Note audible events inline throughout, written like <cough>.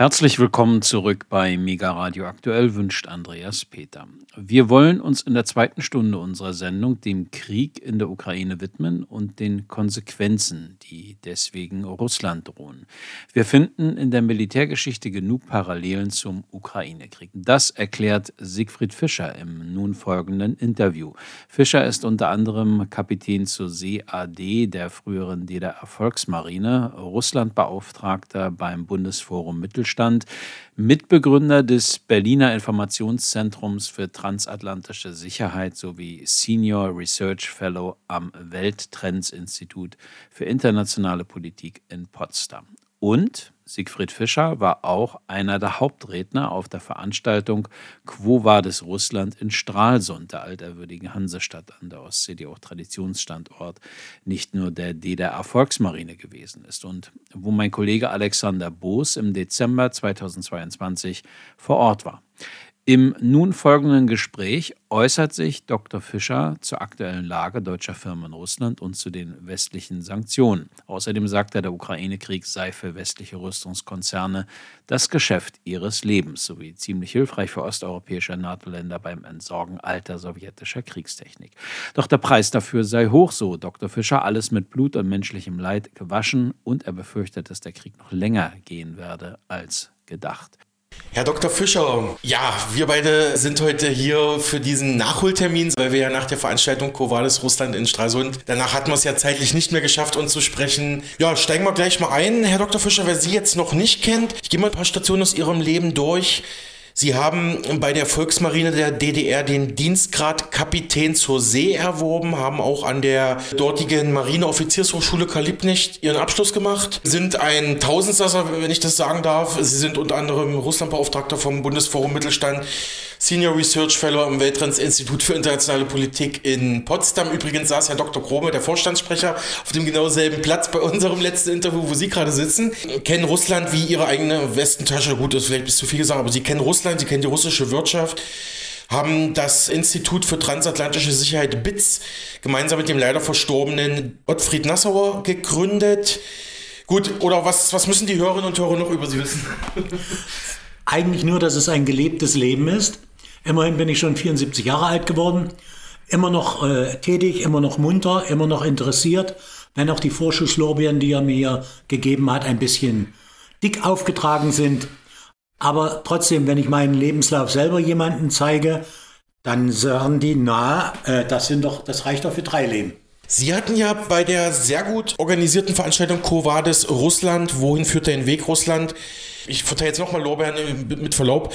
Herzlich willkommen zurück bei Mega Radio Aktuell, wünscht Andreas Peter. Wir wollen uns in der zweiten Stunde unserer Sendung dem Krieg in der Ukraine widmen und den Konsequenzen, die deswegen Russland drohen. Wir finden in der Militärgeschichte genug Parallelen zum Ukraine-Krieg. Das erklärt Siegfried Fischer im nun folgenden Interview. Fischer ist unter anderem Kapitän zur SEAD der früheren DDR-Volksmarine, Russlandbeauftragter beim Bundesforum Mittelstand Mittelstand, Mitbegründer des Berliner Informationszentrums für transatlantische Sicherheit sowie Senior Research Fellow am Welttrends-Institut für internationale Politik in Potsdam. Und Siegfried Fischer war auch einer der Hauptredner auf der Veranstaltung Quo Vadis Russland in Stralsund, der alterwürdigen Hansestadt an der Ostsee, die auch Traditionsstandort nicht nur der DDR-Volksmarine gewesen ist und wo mein Kollege Alexander Boos im Dezember 2022 vor Ort war. Im nun folgenden Gespräch äußert sich Dr. Fischer zur aktuellen Lage deutscher Firmen in Russland und zu den westlichen Sanktionen. Außerdem sagt er, der Ukraine-Krieg sei für westliche Rüstungskonzerne das Geschäft ihres Lebens sowie ziemlich hilfreich für osteuropäische NATO-Länder beim Entsorgen alter sowjetischer Kriegstechnik. Doch der Preis dafür sei hoch, so Dr. Fischer, alles mit Blut und menschlichem Leid gewaschen und er befürchtet, dass der Krieg noch länger gehen werde als gedacht. Herr Dr. Fischer, ja, wir beide sind heute hier für diesen Nachholtermin, weil wir ja nach der Veranstaltung Covades Russland in Stralsund, danach hatten wir es ja zeitlich nicht mehr geschafft, uns zu sprechen. Ja, steigen wir gleich mal ein, Herr Dr. Fischer, wer Sie jetzt noch nicht kennt. Ich gehe mal ein paar Stationen aus Ihrem Leben durch. Sie haben bei der Volksmarine der DDR den Dienstgrad Kapitän zur See erworben, haben auch an der dortigen Marineoffiziershochschule Kalibnicht ihren Abschluss gemacht, sind ein Tausendsasser, wenn ich das sagen darf. Sie sind unter anderem Russlandbeauftragter vom Bundesforum Mittelstand Senior Research Fellow am Welttrends-Institut für internationale Politik in Potsdam. Übrigens saß Herr Dr. Krome, der Vorstandssprecher, auf dem genau selben Platz bei unserem letzten Interview, wo Sie gerade sitzen. Kennen Russland wie Ihre eigene Westentasche. Gut, das ist vielleicht bis zu viel gesagt, aber Sie kennen Russland, Sie kennen die russische Wirtschaft haben das Institut für transatlantische Sicherheit BITS gemeinsam mit dem leider verstorbenen Ottfried Nassauer gegründet. Gut, oder was, was müssen die Hörerinnen und Hörer noch über Sie wissen? Eigentlich nur, dass es ein gelebtes Leben ist. Immerhin bin ich schon 74 Jahre alt geworden, immer noch äh, tätig, immer noch munter, immer noch interessiert, wenn auch die Vorschusslorbeeren, die er mir gegeben hat, ein bisschen dick aufgetragen sind. Aber trotzdem, wenn ich meinen Lebenslauf selber jemandem zeige, dann sagen die, na, äh, das sind doch, das reicht doch für drei Leben. Sie hatten ja bei der sehr gut organisierten Veranstaltung Covades Russland, wohin führt dein Weg Russland, ich verteile jetzt nochmal Lorbeeren mit Verlaub.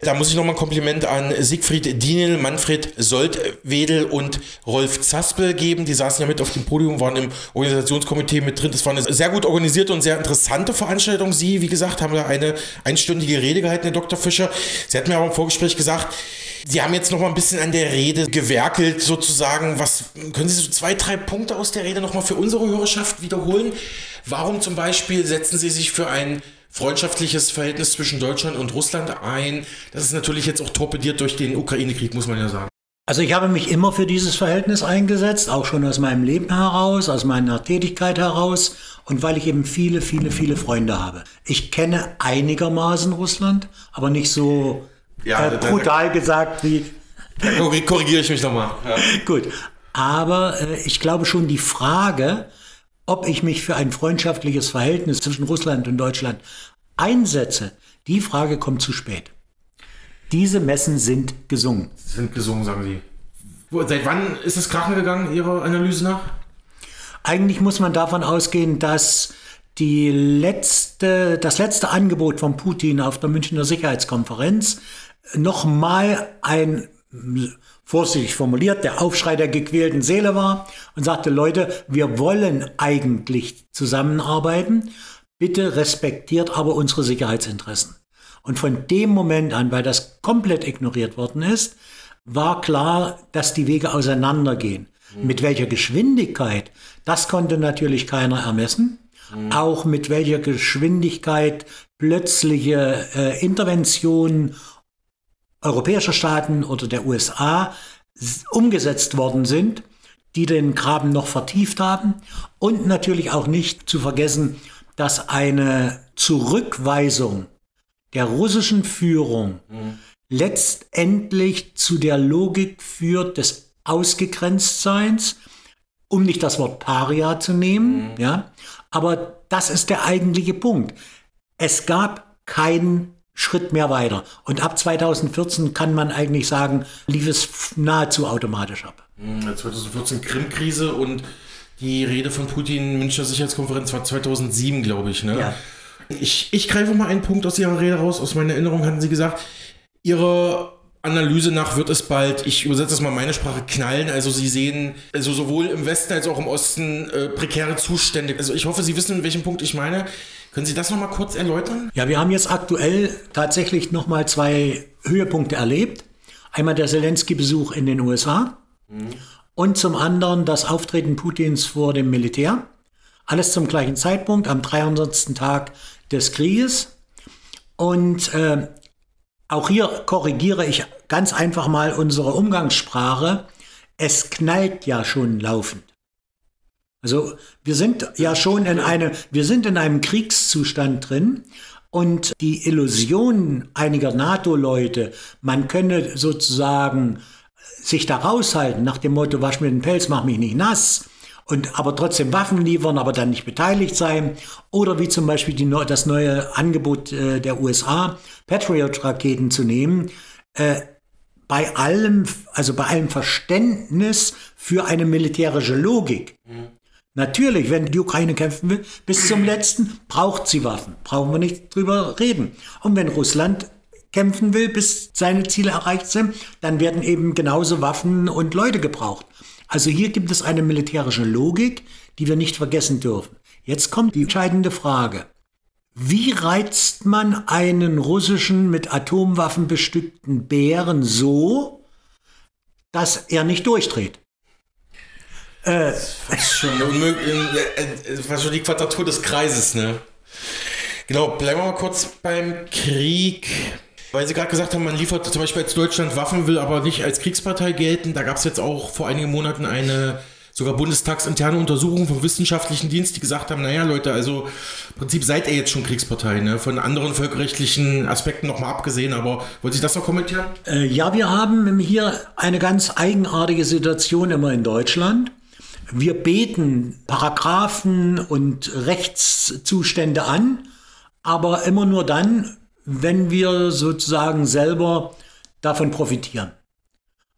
Da muss ich nochmal ein Kompliment an Siegfried Dienel, Manfred Soltwedel und Rolf Zaspel geben. Die saßen ja mit auf dem Podium, waren im Organisationskomitee mit drin. Das war eine sehr gut organisierte und sehr interessante Veranstaltung. Sie, wie gesagt, haben da eine einstündige Rede gehalten, Herr Dr. Fischer. Sie hat mir aber im Vorgespräch gesagt, Sie haben jetzt noch mal ein bisschen an der Rede gewerkelt, sozusagen. Was können Sie so zwei, drei Punkte aus der Rede noch mal für unsere Hörerschaft wiederholen? Warum zum Beispiel setzen Sie sich für ein freundschaftliches Verhältnis zwischen Deutschland und Russland ein. Das ist natürlich jetzt auch torpediert durch den Ukraine-Krieg, muss man ja sagen. Also ich habe mich immer für dieses Verhältnis eingesetzt, auch schon aus meinem Leben heraus, aus meiner Tätigkeit heraus und weil ich eben viele, viele, viele Freunde habe. Ich kenne einigermaßen Russland, aber nicht so ja, äh, brutal gesagt wie... Korrigiere ich mich nochmal. Ja. <laughs> Gut, aber äh, ich glaube schon die Frage, ob ich mich für ein freundschaftliches Verhältnis zwischen Russland und Deutschland einsetze, die Frage kommt zu spät. Diese Messen sind gesungen. Sind gesungen, sagen Sie. Seit wann ist es krachen gegangen, Ihrer Analyse nach? Eigentlich muss man davon ausgehen, dass die letzte, das letzte Angebot von Putin auf der Münchner Sicherheitskonferenz nochmal ein vorsichtig formuliert, der Aufschrei der gequälten Seele war und sagte, Leute, wir wollen eigentlich zusammenarbeiten, bitte respektiert aber unsere Sicherheitsinteressen. Und von dem Moment an, weil das komplett ignoriert worden ist, war klar, dass die Wege auseinandergehen. Mhm. Mit welcher Geschwindigkeit, das konnte natürlich keiner ermessen. Mhm. Auch mit welcher Geschwindigkeit plötzliche äh, Interventionen europäischer Staaten oder der USA umgesetzt worden sind, die den Graben noch vertieft haben. Und natürlich auch nicht zu vergessen, dass eine Zurückweisung der russischen Führung mhm. letztendlich zu der Logik führt des Ausgegrenztseins, um nicht das Wort Paria zu nehmen, mhm. ja. Aber das ist der eigentliche Punkt. Es gab keinen Schritt mehr weiter. Und ab 2014 kann man eigentlich sagen, lief es nahezu automatisch ab. 2014 mhm, Krim-Krise und die Rede von Putin, Münchner Sicherheitskonferenz war 2007, glaube ich. Ne? Ja. Ich, ich greife mal einen Punkt aus Ihrer Rede raus. Aus meiner Erinnerung hatten Sie gesagt, Ihre Analyse nach wird es bald, ich übersetze es mal meine Sprache, knallen. Also Sie sehen also sowohl im Westen als auch im Osten äh, prekäre Zustände. Also ich hoffe, Sie wissen, in welchem Punkt ich meine. Können Sie das nochmal kurz erläutern? Ja, wir haben jetzt aktuell tatsächlich nochmal zwei Höhepunkte erlebt. Einmal der Zelensky-Besuch in den USA mhm. und zum anderen das Auftreten Putins vor dem Militär. Alles zum gleichen Zeitpunkt, am 300. Tag des Krieges. Und äh, auch hier korrigiere ich ganz einfach mal unsere Umgangssprache. Es knallt ja schon laufend. Also wir sind ja schon in eine, wir sind in einem Kriegszustand drin und die Illusion einiger NATO-Leute, man könne sozusagen sich da raushalten nach dem Motto, wasch mir den Pelz, mach mich nicht nass, und aber trotzdem Waffen liefern, aber dann nicht beteiligt sein. Oder wie zum Beispiel die, das neue Angebot äh, der USA, Patriot-Raketen zu nehmen. Äh, bei allem, also bei allem Verständnis für eine militärische Logik. Mhm. Natürlich, wenn die Ukraine kämpfen will, bis zum letzten braucht sie Waffen. Brauchen wir nicht drüber reden. Und wenn Russland kämpfen will, bis seine Ziele erreicht sind, dann werden eben genauso Waffen und Leute gebraucht. Also hier gibt es eine militärische Logik, die wir nicht vergessen dürfen. Jetzt kommt die entscheidende Frage. Wie reizt man einen russischen mit Atomwaffen bestückten Bären so, dass er nicht durchdreht? Äh, fast schon, unmöglich, fast schon die Quadratur des Kreises, ne? Genau, bleiben wir mal kurz beim Krieg. Weil Sie gerade gesagt haben, man liefert zum Beispiel als Deutschland Waffen, will aber nicht als Kriegspartei gelten. Da gab es jetzt auch vor einigen Monaten eine sogar bundestagsinterne Untersuchung vom wissenschaftlichen Dienst, die gesagt haben, naja Leute, also im Prinzip seid ihr jetzt schon Kriegspartei, ne? von anderen völkerrechtlichen Aspekten nochmal abgesehen, aber wollen Sie das noch kommentieren? Äh, ja, wir haben hier eine ganz eigenartige Situation immer in Deutschland. Wir beten Paragraphen und Rechtszustände an, aber immer nur dann, wenn wir sozusagen selber davon profitieren.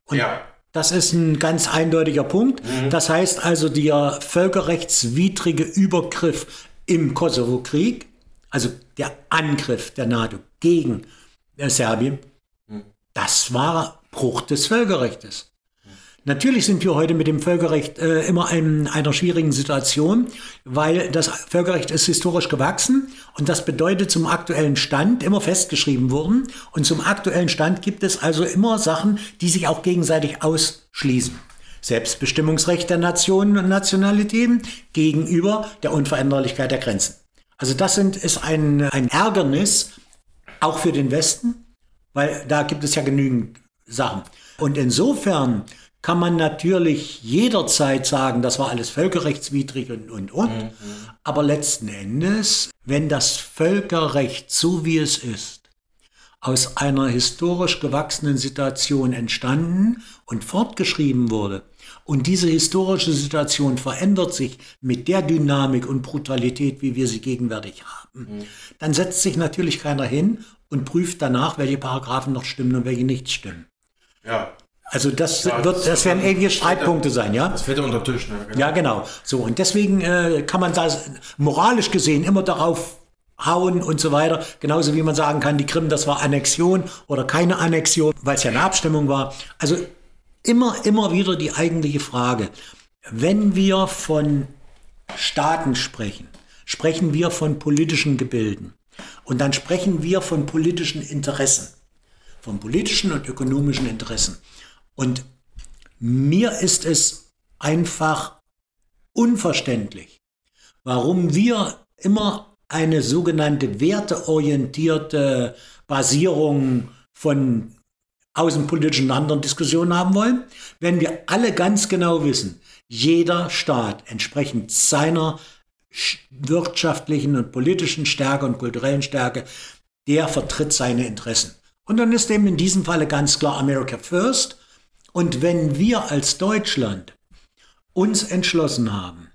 Und ja. das ist ein ganz eindeutiger Punkt. Mhm. Das heißt also, der völkerrechtswidrige Übergriff im Kosovo-Krieg, also der Angriff der NATO gegen Serbien, mhm. das war Bruch des Völkerrechts. Natürlich sind wir heute mit dem Völkerrecht äh, immer in einer schwierigen Situation, weil das Völkerrecht ist historisch gewachsen und das bedeutet zum aktuellen Stand immer festgeschrieben wurden. Und zum aktuellen Stand gibt es also immer Sachen, die sich auch gegenseitig ausschließen. Selbstbestimmungsrecht der Nationen und Nationalitäten gegenüber der Unveränderlichkeit der Grenzen. Also das sind, ist ein, ein Ärgernis, auch für den Westen, weil da gibt es ja genügend Sachen. Und insofern kann man natürlich jederzeit sagen, das war alles völkerrechtswidrig und, und, und. Mhm. Aber letzten Endes, wenn das Völkerrecht so wie es ist, aus einer historisch gewachsenen Situation entstanden und fortgeschrieben wurde, und diese historische Situation verändert sich mit der Dynamik und Brutalität, wie wir sie gegenwärtig haben, mhm. dann setzt sich natürlich keiner hin und prüft danach, welche Paragraphen noch stimmen und welche nicht stimmen. Ja. Also das ja, wird, das, werden ewige Streitpunkte sein, ja? Das fällt ja unter Tisch, ne? Genau. Ja, genau. So, und deswegen äh, kann man da moralisch gesehen immer darauf hauen und so weiter. Genauso wie man sagen kann, die Krim, das war Annexion oder keine Annexion, weil es ja eine Abstimmung war. Also immer, immer wieder die eigentliche Frage. Wenn wir von Staaten sprechen, sprechen wir von politischen Gebilden. Und dann sprechen wir von politischen Interessen. Von politischen und ökonomischen Interessen. Und mir ist es einfach unverständlich, warum wir immer eine sogenannte werteorientierte Basierung von außenpolitischen anderen Diskussionen haben wollen, wenn wir alle ganz genau wissen, jeder Staat entsprechend seiner wirtschaftlichen und politischen Stärke und kulturellen Stärke der vertritt seine Interessen. Und dann ist eben in diesem Falle ganz klar America First. Und wenn wir als Deutschland uns entschlossen haben,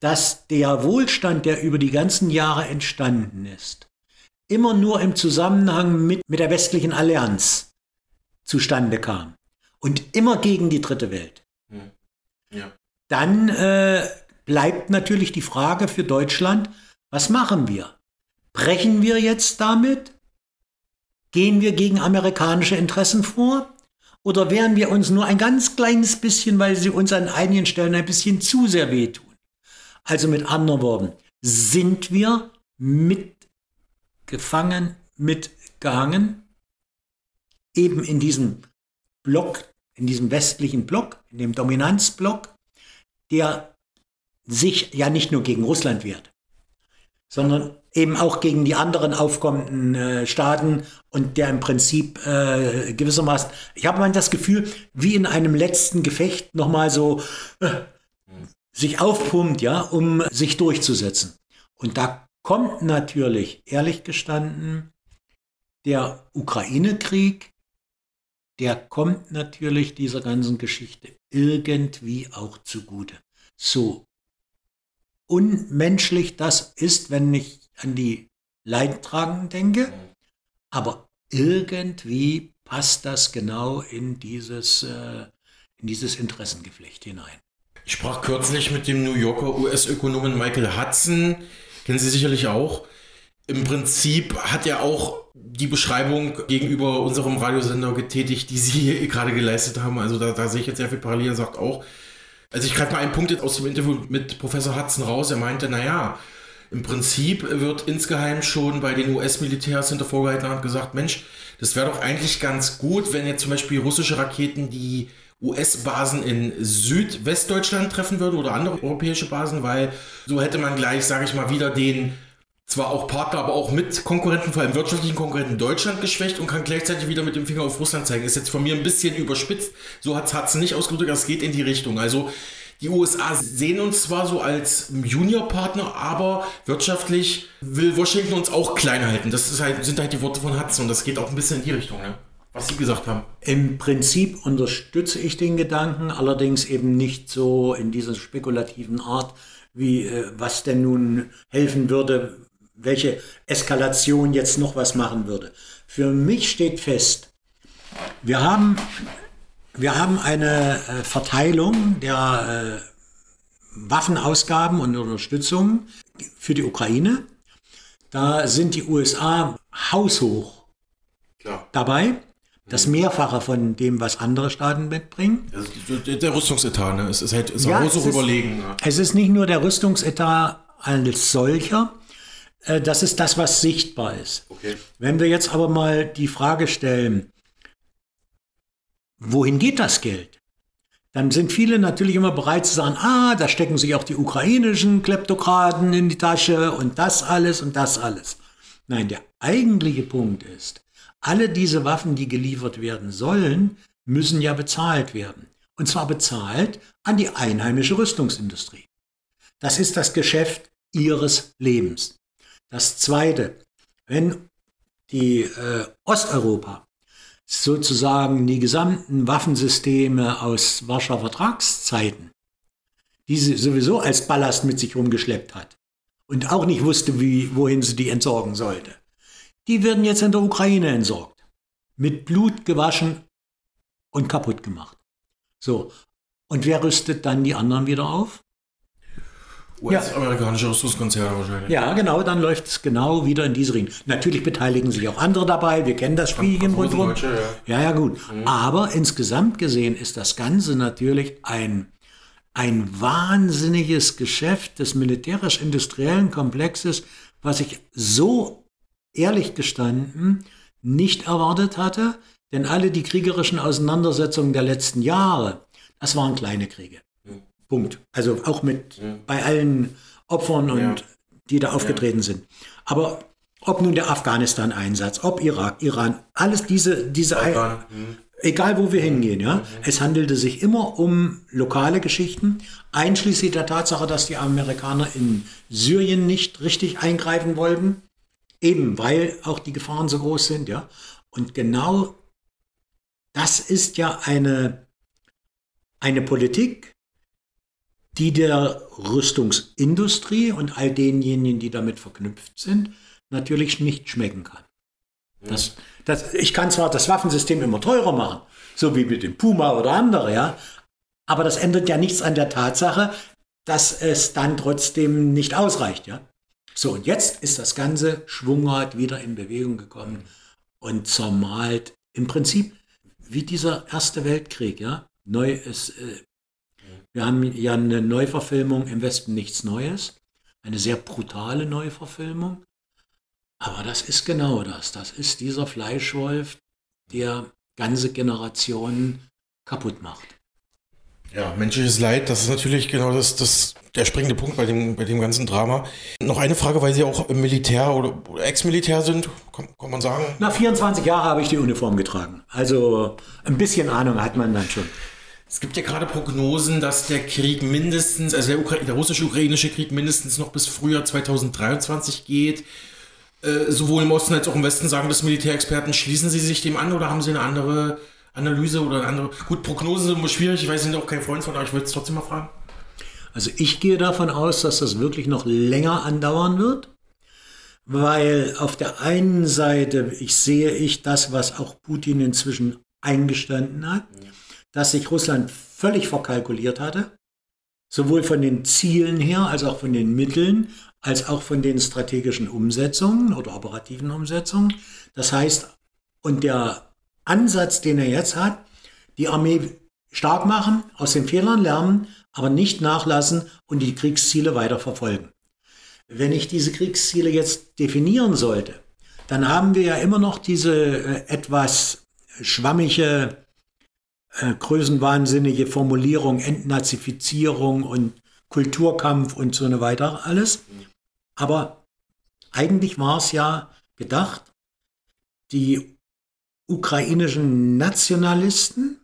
dass der Wohlstand, der über die ganzen Jahre entstanden ist, immer nur im Zusammenhang mit, mit der westlichen Allianz zustande kam und immer gegen die dritte Welt, hm. ja. dann äh, bleibt natürlich die Frage für Deutschland, was machen wir? Brechen wir jetzt damit? Gehen wir gegen amerikanische Interessen vor? Oder wehren wir uns nur ein ganz kleines bisschen, weil sie uns an einigen Stellen ein bisschen zu sehr wehtun? Also mit anderen Worten, sind wir mitgefangen, mitgehangen, eben in diesem Block, in diesem westlichen Block, in dem Dominanzblock, der sich ja nicht nur gegen Russland wehrt, sondern eben auch gegen die anderen aufkommenden äh, Staaten und der im Prinzip äh, gewissermaßen, ich habe mal das Gefühl, wie in einem letzten Gefecht nochmal so äh, sich aufpumpt, ja, um sich durchzusetzen. Und da kommt natürlich, ehrlich gestanden, der Ukraine-Krieg, der kommt natürlich dieser ganzen Geschichte irgendwie auch zugute. So unmenschlich das ist, wenn ich an die Leidtragenden denke, aber irgendwie passt das genau in dieses, äh, in dieses Interessengeflecht hinein. Ich sprach kürzlich mit dem New Yorker US-Ökonomen Michael Hudson, kennen Sie sicherlich auch. Im Prinzip hat er auch die Beschreibung gegenüber unserem Radiosender getätigt, die Sie <laughs> gerade geleistet haben. Also da, da sehe ich jetzt sehr viel Parallel. Er sagt auch, also ich greife mal einen Punkt jetzt aus dem Interview mit Professor Hudson raus. Er meinte, naja, im Prinzip wird insgeheim schon bei den US-Militärs hinter vorgehaltener Hand gesagt, Mensch, das wäre doch eigentlich ganz gut, wenn jetzt zum Beispiel russische Raketen die US-Basen in Südwestdeutschland treffen würden oder andere europäische Basen, weil so hätte man gleich, sage ich mal, wieder den zwar auch Partner, aber auch mit Konkurrenten, vor allem wirtschaftlichen Konkurrenten Deutschland geschwächt und kann gleichzeitig wieder mit dem Finger auf Russland zeigen. Ist jetzt von mir ein bisschen überspitzt, so hat es nicht ausgedrückt, es geht in die Richtung. Also die USA sehen uns zwar so als Juniorpartner, aber wirtschaftlich will Washington uns auch klein halten. Das halt, sind halt die Worte von Hudson und das geht auch ein bisschen in die Richtung, ne? was Sie gesagt haben. Im Prinzip unterstütze ich den Gedanken, allerdings eben nicht so in dieser spekulativen Art, wie äh, was denn nun helfen würde, welche Eskalation jetzt noch was machen würde. Für mich steht fest, wir haben wir haben eine äh, Verteilung der äh, Waffenausgaben und Unterstützung für die Ukraine. Da sind die USA haushoch Klar. dabei. Das Mehrfache von dem, was andere Staaten mitbringen. Also der Rüstungsetat, ne? es ist halt ist ja, es ist, überlegen. Ne? Es ist nicht nur der Rüstungsetat als solcher, das ist das, was sichtbar ist. Okay. Wenn wir jetzt aber mal die Frage stellen, wohin geht das Geld? Dann sind viele natürlich immer bereit zu sagen, ah, da stecken sich auch die ukrainischen Kleptokraten in die Tasche und das alles und das alles. Nein, der eigentliche Punkt ist, alle diese Waffen, die geliefert werden sollen, müssen ja bezahlt werden. Und zwar bezahlt an die einheimische Rüstungsindustrie. Das ist das Geschäft ihres Lebens. Das Zweite, wenn die äh, Osteuropa sozusagen die gesamten Waffensysteme aus Warschauer Vertragszeiten, die sie sowieso als Ballast mit sich rumgeschleppt hat und auch nicht wusste, wie, wohin sie die entsorgen sollte. Die werden jetzt in der Ukraine entsorgt. Mit Blut gewaschen und kaputt gemacht. So. Und wer rüstet dann die anderen wieder auf? US-amerikanische Rüstungskonzerne wahrscheinlich. Ja, genau, dann läuft es genau wieder in diese Richtung. Natürlich beteiligen sich auch andere dabei, wir kennen das Spielchen rundherum. Ja. ja, ja, gut. Mhm. Aber insgesamt gesehen ist das Ganze natürlich ein, ein wahnsinniges Geschäft des militärisch-industriellen Komplexes, was ich so ehrlich gestanden nicht erwartet hatte, denn alle die kriegerischen Auseinandersetzungen der letzten Jahre, das waren kleine Kriege. Punkt. Also auch mit ja. bei allen Opfern und ja. die da aufgetreten ja. sind. Aber ob nun der Afghanistan-Einsatz, ob Irak, Iran, alles diese, diese mhm. egal wo wir hingehen, ja, mhm. es handelte sich immer um lokale Geschichten, einschließlich der Tatsache, dass die Amerikaner in Syrien nicht richtig eingreifen wollten, Eben weil auch die Gefahren so groß sind, ja. Und genau das ist ja eine, eine Politik, die der Rüstungsindustrie und all denjenigen, die damit verknüpft sind, natürlich nicht schmecken kann. Das, das, ich kann zwar das Waffensystem immer teurer machen, so wie mit dem Puma oder andere, ja, aber das ändert ja nichts an der Tatsache, dass es dann trotzdem nicht ausreicht, ja. So, und jetzt ist das ganze Schwungrad wieder in Bewegung gekommen und zermalt im Prinzip wie dieser Erste Weltkrieg, ja. Neu ist, äh, wir haben ja eine Neuverfilmung im Westen nichts Neues, eine sehr brutale Neuverfilmung. Aber das ist genau das. Das ist dieser Fleischwolf, der ganze Generationen kaputt macht. Ja, menschliches Leid, das ist natürlich genau das, das der springende Punkt bei dem, bei dem ganzen Drama. Noch eine Frage, weil Sie auch im Militär oder Ex-Militär sind, kann, kann, man sagen? Na, 24 Jahre habe ich die Uniform getragen. Also ein bisschen Ahnung hat man dann schon. Es gibt ja gerade Prognosen, dass der Krieg mindestens, also der, der russisch-ukrainische Krieg mindestens noch bis Frühjahr 2023 geht. Äh, sowohl im Osten als auch im Westen sagen das Militärexperten. Schließen Sie sich dem an oder haben Sie eine andere Analyse oder eine andere? Gut, Prognosen sind immer schwierig. Ich weiß, Sie sind auch kein Freund von, aber ich will es trotzdem mal fragen. Also ich gehe davon aus, dass das wirklich noch länger andauern wird, weil auf der einen Seite ich sehe ich das, was auch Putin inzwischen eingestanden hat. Ja dass sich Russland völlig verkalkuliert hatte, sowohl von den Zielen her als auch von den Mitteln, als auch von den strategischen Umsetzungen oder operativen Umsetzungen. Das heißt, und der Ansatz, den er jetzt hat, die Armee stark machen, aus den Fehlern lernen, aber nicht nachlassen und die Kriegsziele weiter verfolgen. Wenn ich diese Kriegsziele jetzt definieren sollte, dann haben wir ja immer noch diese äh, etwas schwammige äh, größenwahnsinnige Formulierung, Entnazifizierung und Kulturkampf und so weiter alles. Aber eigentlich war es ja gedacht, die ukrainischen Nationalisten,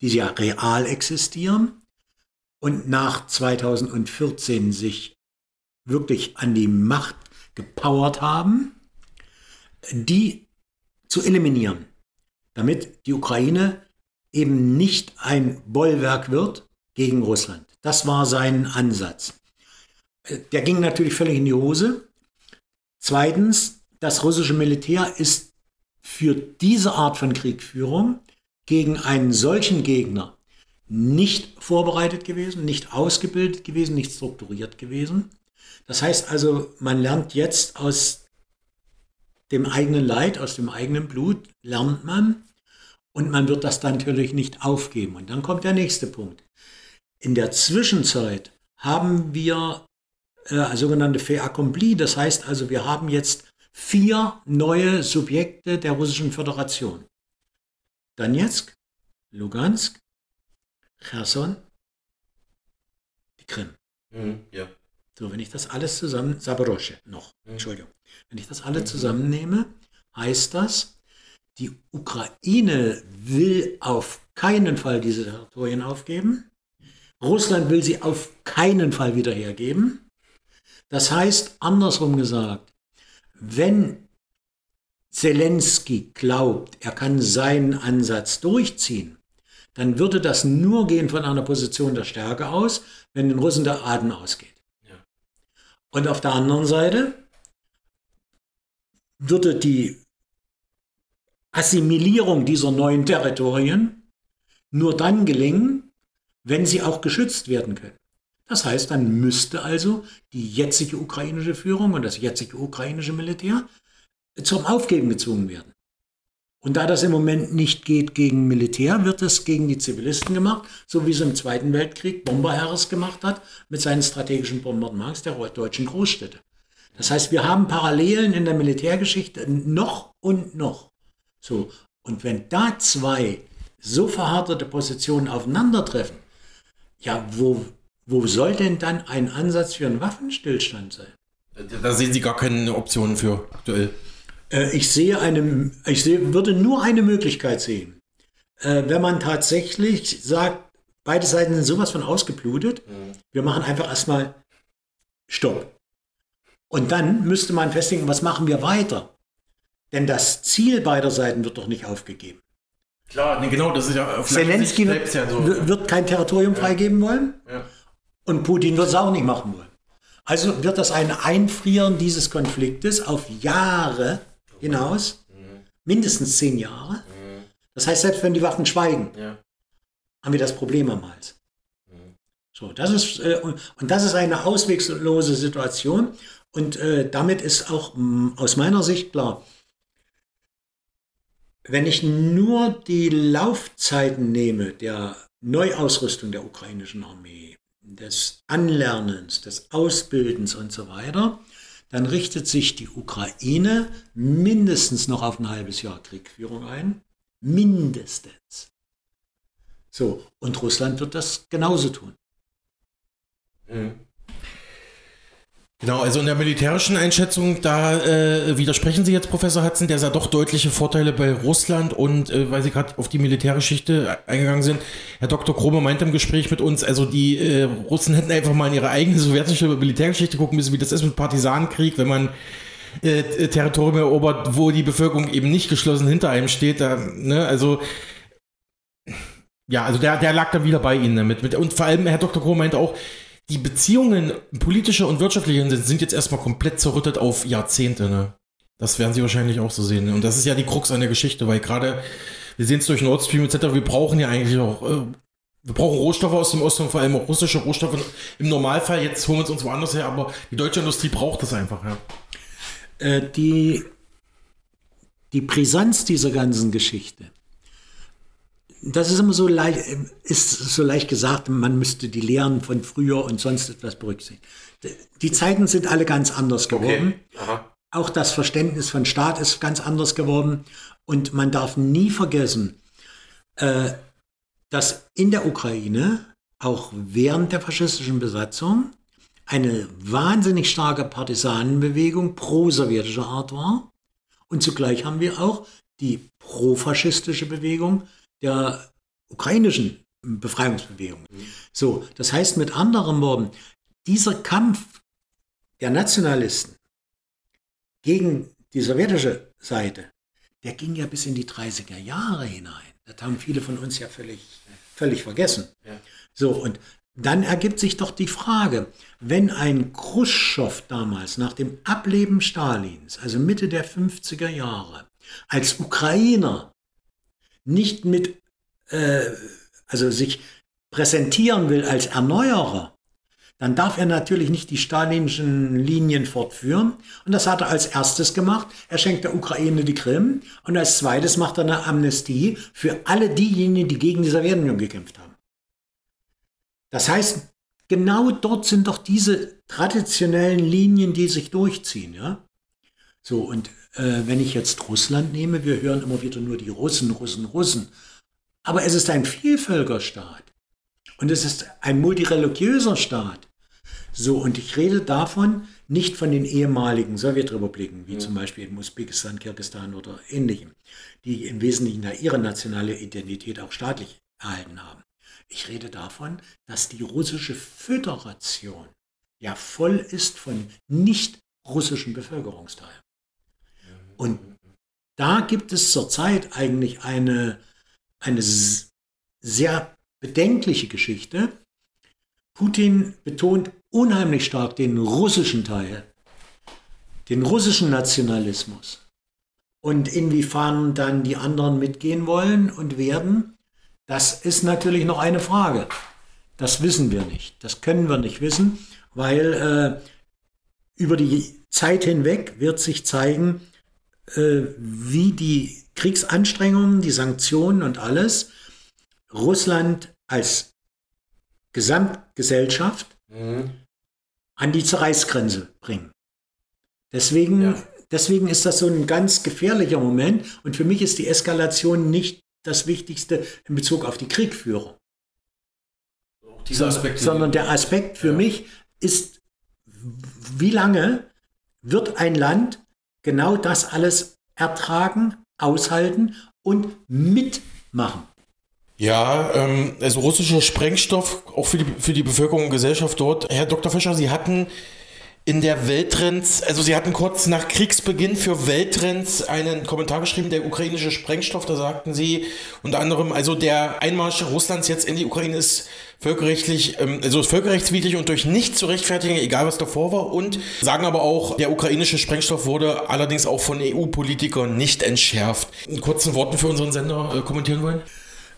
die ja real existieren und nach 2014 sich wirklich an die Macht gepowert haben, die zu eliminieren, damit die Ukraine eben nicht ein Bollwerk wird gegen Russland. Das war sein Ansatz. Der ging natürlich völlig in die Hose. Zweitens, das russische Militär ist für diese Art von Kriegführung gegen einen solchen Gegner nicht vorbereitet gewesen, nicht ausgebildet gewesen, nicht strukturiert gewesen. Das heißt also, man lernt jetzt aus dem eigenen Leid, aus dem eigenen Blut, lernt man, und man wird das dann natürlich nicht aufgeben. Und dann kommt der nächste Punkt. In der Zwischenzeit haben wir äh, sogenannte Fait accompli. Das heißt also, wir haben jetzt vier neue Subjekte der Russischen Föderation. Donetsk, Lugansk, Cherson, die Krim. Mhm, ja. So, wenn ich das alles zusammen, Saborosche noch, mhm. Entschuldigung. Wenn ich das alle mhm. zusammennehme, heißt das, die Ukraine will auf keinen Fall diese Territorien aufgeben. Russland will sie auf keinen Fall wieder hergeben. Das heißt, andersrum gesagt, wenn Zelensky glaubt, er kann seinen Ansatz durchziehen, dann würde das nur gehen von einer Position der Stärke aus, wenn den Russen der Atem ausgeht. Ja. Und auf der anderen Seite würde die Assimilierung dieser neuen Territorien nur dann gelingen, wenn sie auch geschützt werden können. Das heißt, dann müsste also die jetzige ukrainische Führung und das jetzige ukrainische Militär zum Aufgeben gezwungen werden. Und da das im Moment nicht geht gegen Militär, wird es gegen die Zivilisten gemacht, so wie es im Zweiten Weltkrieg Bomber Harris gemacht hat mit seinen strategischen Bombardements der deutschen Großstädte. Das heißt, wir haben Parallelen in der Militärgeschichte noch und noch. So, und wenn da zwei so verhärtete Positionen aufeinandertreffen, ja, wo, wo soll denn dann ein Ansatz für einen Waffenstillstand sein? Da sehen Sie gar keine Optionen für aktuell. Äh, ich sehe eine, ich sehe, würde nur eine Möglichkeit sehen. Äh, wenn man tatsächlich sagt, beide Seiten sind sowas von ausgeblutet, mhm. wir machen einfach erstmal Stopp. Und dann müsste man festlegen, was machen wir weiter? Denn das Ziel beider Seiten wird doch nicht aufgegeben. Klar, nee, genau, das ist ja auf Zelensky wird, ja so. wird, kein Territorium ja. freigeben wollen ja. und Putin wird es auch nicht machen wollen. Also wird das ein Einfrieren dieses Konfliktes auf Jahre hinaus, mhm. mindestens zehn Jahre. Mhm. Das heißt, selbst wenn die Waffen schweigen, haben wir das Problem am Hals. Mhm. So, das ist, äh, und, und, das ist eine auswegslose Situation. Und äh, damit ist auch mh, aus meiner Sicht klar, wenn ich nur die Laufzeiten nehme der Neuausrüstung der ukrainischen Armee, des Anlernens, des Ausbildens und so weiter, dann richtet sich die Ukraine mindestens noch auf ein halbes Jahr Kriegführung ein. Mindestens. So, und Russland wird das genauso tun. Mhm. Genau, also in der militärischen Einschätzung, da äh, widersprechen Sie jetzt, Professor Hudson, der sah doch deutliche Vorteile bei Russland und äh, weil Sie gerade auf die Militärgeschichte eingegangen sind, Herr Dr. Krome meinte im Gespräch mit uns, also die äh, Russen hätten einfach mal in ihre eigene sowjetische Militärgeschichte gucken müssen, wie das ist mit Partisanenkrieg, wenn man äh, Territorium erobert, wo die Bevölkerung eben nicht geschlossen hinter einem steht. Da, ne, also ja, also der, der lag da wieder bei Ihnen damit. Und vor allem, Herr Dr. Krome meinte auch, die Beziehungen, politische und wirtschaftliche, sind, sind jetzt erstmal komplett zerrüttet auf Jahrzehnte. Ne? Das werden Sie wahrscheinlich auch so sehen. Und das ist ja die Krux an der Geschichte, weil gerade, wir sehen es durch Nord Stream etc., wir brauchen ja eigentlich auch, äh, wir brauchen Rohstoffe aus dem Osten, vor allem auch russische Rohstoffe. Im Normalfall, jetzt holen wir uns woanders her, aber die deutsche Industrie braucht das einfach. Ja. Äh, die, die Brisanz dieser ganzen Geschichte das ist immer so leicht, ist so leicht gesagt, man müsste die Lehren von früher und sonst etwas berücksichtigen. Die Zeiten sind alle ganz anders geworden. Okay. Auch das Verständnis von Staat ist ganz anders geworden. Und man darf nie vergessen, äh, dass in der Ukraine auch während der faschistischen Besatzung eine wahnsinnig starke Partisanenbewegung pro-sowjetischer Art war. Und zugleich haben wir auch die pro-faschistische Bewegung, der ukrainischen Befreiungsbewegung. Mhm. So, das heißt mit anderen Worten, dieser Kampf der Nationalisten gegen die sowjetische Seite, der ging ja bis in die 30er Jahre hinein. Das haben viele von uns ja völlig, völlig vergessen. So, und dann ergibt sich doch die Frage, wenn ein Khrushchev damals nach dem Ableben Stalins, also Mitte der 50er Jahre, als Ukrainer nicht mit, äh, also sich präsentieren will als Erneuerer, dann darf er natürlich nicht die stalinischen Linien fortführen. Und das hat er als erstes gemacht. Er schenkt der Ukraine die Krim. Und als zweites macht er eine Amnestie für alle diejenigen, die gegen die Sowjetunion gekämpft haben. Das heißt, genau dort sind doch diese traditionellen Linien, die sich durchziehen. Ja? So, und äh, wenn ich jetzt Russland nehme, wir hören immer wieder nur die Russen, Russen, Russen. Aber es ist ein Vielvölkerstaat. Und es ist ein multireligiöser Staat. So, und ich rede davon nicht von den ehemaligen Sowjetrepubliken, wie ja. zum Beispiel in Usbekistan, Kirgistan oder ähnlichem, die im Wesentlichen ihre nationale Identität auch staatlich erhalten haben. Ich rede davon, dass die russische Föderation ja voll ist von nicht russischen Bevölkerungsteilen. Und da gibt es zurzeit eigentlich eine, eine sehr bedenkliche Geschichte. Putin betont unheimlich stark den russischen Teil, den russischen Nationalismus. Und inwiefern dann die anderen mitgehen wollen und werden, das ist natürlich noch eine Frage. Das wissen wir nicht. Das können wir nicht wissen, weil äh, über die Zeit hinweg wird sich zeigen, wie die Kriegsanstrengungen, die Sanktionen und alles Russland als Gesamtgesellschaft mhm. an die Zerreißgrenze bringen. Deswegen, ja. deswegen ist das so ein ganz gefährlicher Moment und für mich ist die Eskalation nicht das Wichtigste in Bezug auf die Kriegführung. Sondern, sondern der Aspekt für ja. mich ist, wie lange wird ein Land genau das alles ertragen, aushalten und mitmachen. Ja, ähm, also russischer Sprengstoff, auch für die, für die Bevölkerung und Gesellschaft dort. Herr Dr. Fischer, Sie hatten in der Welttrends, also Sie hatten kurz nach Kriegsbeginn für Welttrends einen Kommentar geschrieben, der ukrainische Sprengstoff, da sagten Sie unter anderem, also der Einmarsch Russlands jetzt in die Ukraine ist völkerrechtlich, ähm, also ist völkerrechtswidrig und durch nicht zu rechtfertigen, egal was davor war und sagen aber auch, der ukrainische Sprengstoff wurde allerdings auch von EU-Politikern nicht entschärft. In kurzen Worten für unseren Sender äh, kommentieren wollen?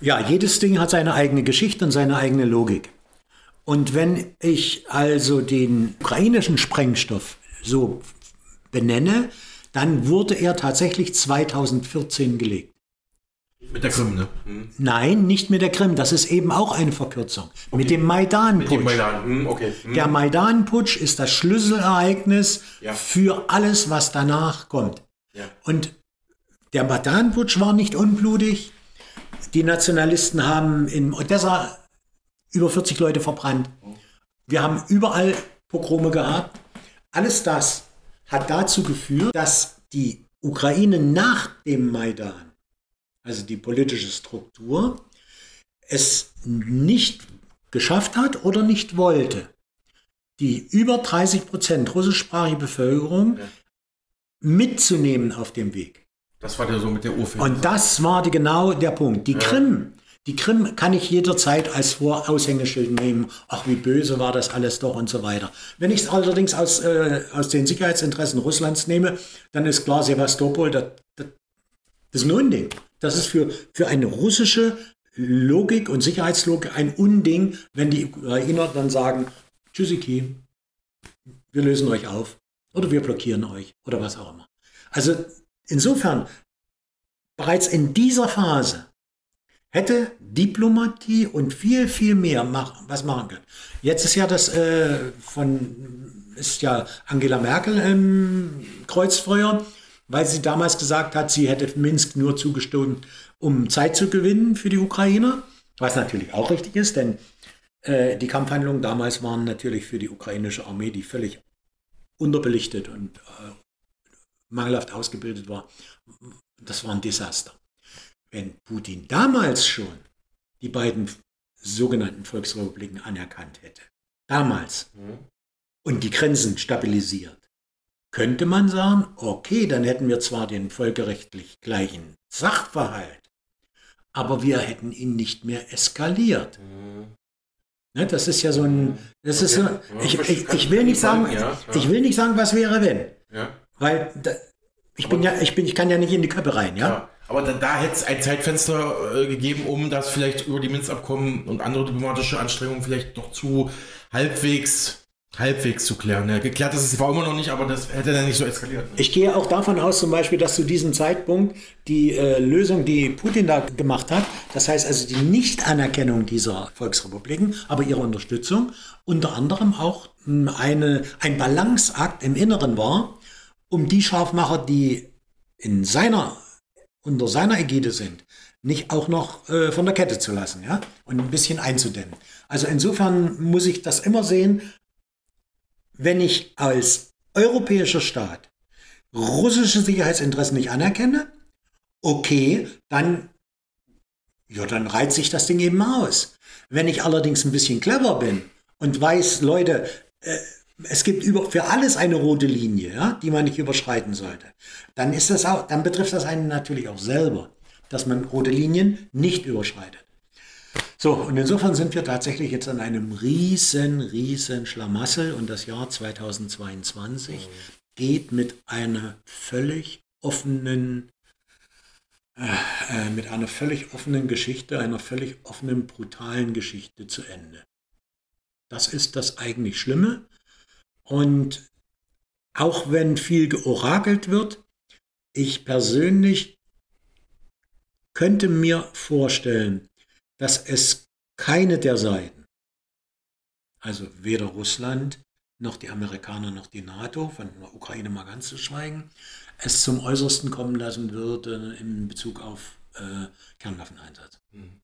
Ja, jedes Ding hat seine eigene Geschichte und seine eigene Logik. Und wenn ich also den ukrainischen Sprengstoff so benenne, dann wurde er tatsächlich 2014 gelegt. Mit der Krim, ne? Hm. Nein, nicht mit der Krim. Das ist eben auch eine Verkürzung. Okay. Mit dem Maidan-Putsch. Maidan. Hm, okay. Hm. Der Maidan-Putsch ist das Schlüsselereignis ja. für alles, was danach kommt. Ja. Und der Maidan-Putsch war nicht unblutig. Die Nationalisten haben in Odessa über 40 Leute verbrannt. Wir haben überall Pogrome gehabt. Alles das hat dazu geführt, dass die Ukraine nach dem Maidan, also die politische Struktur, es nicht geschafft hat oder nicht wollte, die über 30 Prozent russischsprachige Bevölkerung mitzunehmen auf dem Weg. Das war ja so mit der Urfilm. Und das war die, genau der Punkt. Die ja. Krim die Krim kann ich jederzeit als Voraushängeschild nehmen. Ach, wie böse war das alles doch und so weiter. Wenn ich es allerdings aus, äh, aus den Sicherheitsinteressen Russlands nehme, dann ist klar, Sevastopol, das, das, das ist ein Unding. Das ist für, für eine russische Logik und Sicherheitslogik ein Unding, wenn die Ukrainer dann sagen, Tschüssiki, wir lösen euch auf oder wir blockieren euch oder was auch immer. Also insofern, bereits in dieser Phase hätte Diplomatie und viel, viel mehr mach, was machen können. Jetzt ist ja das äh, von, ist ja Angela Merkel im Kreuzfeuer, weil sie damals gesagt hat, sie hätte Minsk nur zugestimmt, um Zeit zu gewinnen für die Ukrainer, was natürlich auch richtig ist, denn äh, die Kampfhandlungen damals waren natürlich für die ukrainische Armee, die völlig unterbelichtet und äh, mangelhaft ausgebildet war, das war ein Desaster. Wenn Putin damals schon die beiden sogenannten Volksrepubliken anerkannt hätte, damals, mhm. und die Grenzen stabilisiert, könnte man sagen, okay, dann hätten wir zwar den völkerrechtlich gleichen Sachverhalt, aber wir hätten ihn nicht mehr eskaliert. Mhm. Ne, das ist ja so ein, das okay. ist so, ich, ich, ich, will nicht sagen, ich will nicht sagen, was wäre wenn, ja. weil da, ich bin ja, ich bin, ich kann ja nicht in die Köpfe rein, ja. ja. Aber da, da hätte es ein Zeitfenster äh, gegeben, um das vielleicht über die Minsk-Abkommen und andere diplomatische Anstrengungen vielleicht noch zu halbwegs halbwegs zu klären. Ja, geklärt ist es war immer noch nicht, aber das hätte dann nicht so eskaliert. Ne? Ich gehe auch davon aus, zum Beispiel, dass zu diesem Zeitpunkt die äh, Lösung, die Putin da gemacht hat, das heißt also die Nichtanerkennung dieser Volksrepubliken, aber ihre Unterstützung, unter anderem auch eine, ein Balanceakt im Inneren war, um die Scharfmacher, die in seiner unter seiner Ägide sind, nicht auch noch äh, von der Kette zu lassen ja? und ein bisschen einzudämmen. Also insofern muss ich das immer sehen, wenn ich als europäischer Staat russische Sicherheitsinteressen nicht anerkenne, okay, dann, ja, dann reizt sich das Ding eben aus. Wenn ich allerdings ein bisschen clever bin und weiß, Leute, äh, es gibt über, für alles eine rote Linie, ja, die man nicht überschreiten sollte. Dann ist das auch, dann betrifft das einen natürlich auch selber, dass man rote Linien nicht überschreitet. So, und insofern sind wir tatsächlich jetzt an einem riesen, riesen Schlamassel und das Jahr 2022 geht mit einer völlig offenen, äh, äh, mit einer völlig offenen Geschichte, einer völlig offenen, brutalen Geschichte zu Ende. Das ist das eigentlich Schlimme. Und auch wenn viel georakelt wird, ich persönlich könnte mir vorstellen, dass es keine der Seiten, also weder Russland noch die Amerikaner noch die NATO, von der Ukraine mal ganz zu schweigen, es zum Äußersten kommen lassen würde in Bezug auf äh, Kernwaffeneinsatz. Mhm.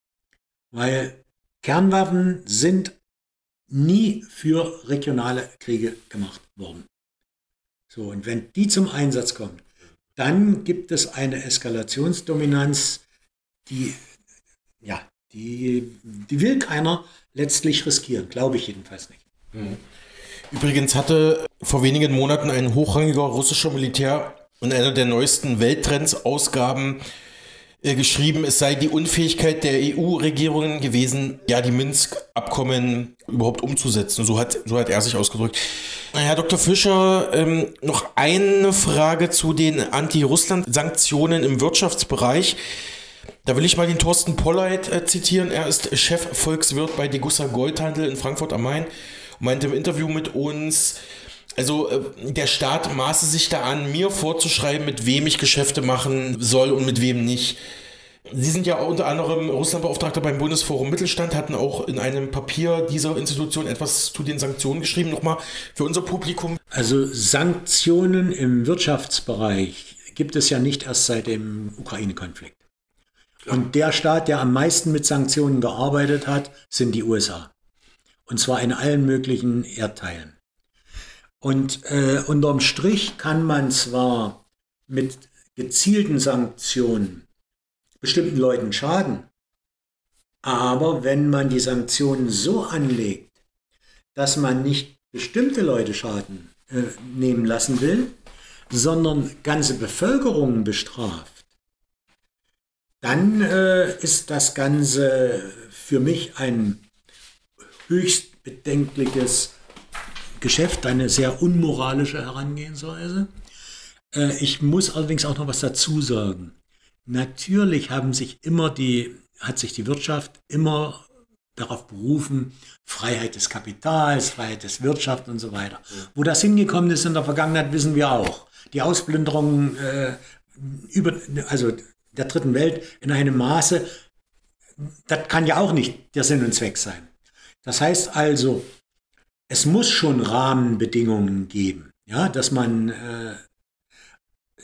Weil Kernwaffen sind nie für regionale Kriege gemacht worden. So, und wenn die zum Einsatz kommt, dann gibt es eine Eskalationsdominanz, die, ja, die, die will keiner letztlich riskieren, glaube ich jedenfalls nicht. Mhm. Übrigens hatte vor wenigen Monaten ein hochrangiger russischer Militär in einer der neuesten Welttrends-Ausgaben äh, geschrieben, es sei die Unfähigkeit der EU-Regierungen gewesen, ja, die Minsk-Abkommen überhaupt umzusetzen. So hat, so hat er sich ausgedrückt. Herr Dr. Fischer, ähm, noch eine Frage zu den Anti-Russland-Sanktionen im Wirtschaftsbereich. Da will ich mal den Thorsten Polleit äh, zitieren. Er ist Chefvolkswirt bei Degussa Goldhandel in Frankfurt am Main und meinte im Interview mit uns, also äh, der Staat maße sich da an, mir vorzuschreiben, mit wem ich Geschäfte machen soll und mit wem nicht. Sie sind ja unter anderem Russlandbeauftragter beim Bundesforum Mittelstand, hatten auch in einem Papier dieser Institution etwas zu den Sanktionen geschrieben. Nochmal für unser Publikum. Also Sanktionen im Wirtschaftsbereich gibt es ja nicht erst seit dem Ukraine-Konflikt. Und der Staat, der am meisten mit Sanktionen gearbeitet hat, sind die USA. Und zwar in allen möglichen Erdteilen. Und äh, unterm Strich kann man zwar mit gezielten Sanktionen bestimmten Leuten schaden, aber wenn man die Sanktionen so anlegt, dass man nicht bestimmte Leute Schaden äh, nehmen lassen will, sondern ganze Bevölkerungen bestraft, dann äh, ist das Ganze für mich ein höchst bedenkliches Geschäft eine sehr unmoralische Herangehensweise. Äh, ich muss allerdings auch noch was dazu sagen. Natürlich haben sich immer die, hat sich die Wirtschaft immer darauf berufen, Freiheit des Kapitals, Freiheit des Wirtschaft und so weiter. Wo das hingekommen ist in der Vergangenheit, wissen wir auch. Die Ausplünderung äh, über, also der dritten Welt in einem Maße, das kann ja auch nicht der Sinn und Zweck sein. Das heißt also, es muss schon Rahmenbedingungen geben, ja, dass man, äh,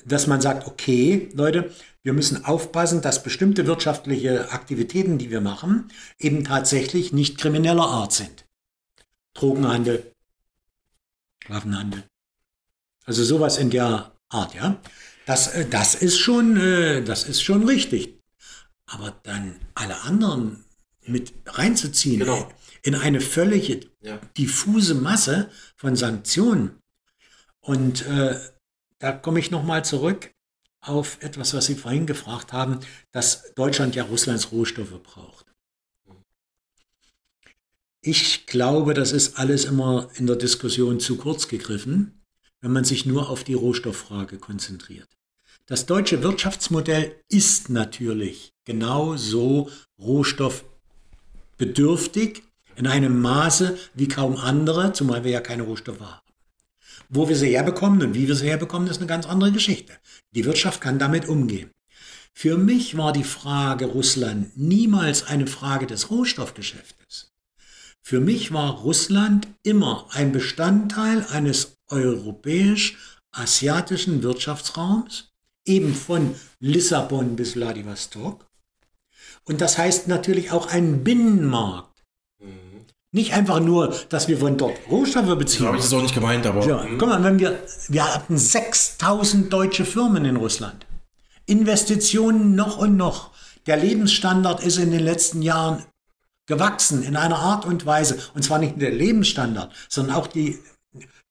dass man sagt, okay, Leute, wir müssen aufpassen, dass bestimmte wirtschaftliche Aktivitäten, die wir machen, eben tatsächlich nicht krimineller Art sind. Drogenhandel, Waffenhandel. Also sowas in der Art, ja. Das, äh, das, ist schon, äh, das ist schon richtig. Aber dann alle anderen mit reinzuziehen, genau in eine völlige ja. diffuse Masse von Sanktionen. Und äh, da komme ich nochmal zurück auf etwas, was Sie vorhin gefragt haben, dass Deutschland ja Russlands Rohstoffe braucht. Ich glaube, das ist alles immer in der Diskussion zu kurz gegriffen, wenn man sich nur auf die Rohstofffrage konzentriert. Das deutsche Wirtschaftsmodell ist natürlich genau so rohstoffbedürftig in einem Maße wie kaum andere, zumal wir ja keine Rohstoffe haben. Wo wir sie herbekommen und wie wir sie herbekommen, ist eine ganz andere Geschichte. Die Wirtschaft kann damit umgehen. Für mich war die Frage Russland niemals eine Frage des Rohstoffgeschäftes. Für mich war Russland immer ein Bestandteil eines europäisch-asiatischen Wirtschaftsraums, eben von Lissabon bis Vladivostok. Und das heißt natürlich auch ein Binnenmarkt nicht einfach nur, dass wir von dort Rohstoffe beziehen. So habe ich das auch nicht gemeint, aber. Ja, guck mal, wenn wir, wir hatten 6000 deutsche Firmen in Russland. Investitionen noch und noch. Der Lebensstandard ist in den letzten Jahren gewachsen in einer Art und Weise. Und zwar nicht nur der Lebensstandard, sondern auch die,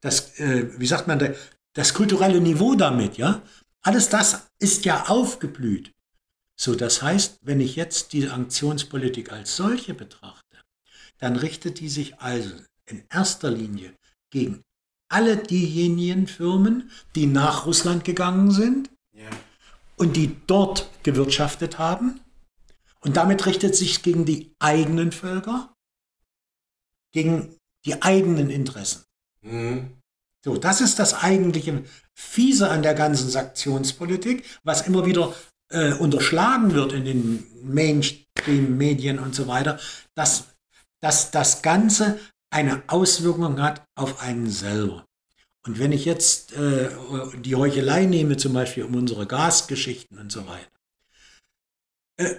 das, äh, wie sagt man, das kulturelle Niveau damit, ja. Alles das ist ja aufgeblüht. So, das heißt, wenn ich jetzt die Sanktionspolitik als solche betrachte, dann richtet die sich also in erster Linie gegen alle diejenigen Firmen, die nach Russland gegangen sind ja. und die dort gewirtschaftet haben. Und damit richtet sich gegen die eigenen Völker, gegen die eigenen Interessen. Mhm. So, das ist das eigentliche Fiese an der ganzen Sanktionspolitik, was immer wieder äh, unterschlagen wird in den Mainstream-Medien und so weiter, dass dass das Ganze eine Auswirkung hat auf einen selber. Und wenn ich jetzt äh, die Heuchelei nehme, zum Beispiel um unsere Gasgeschichten und so weiter, äh,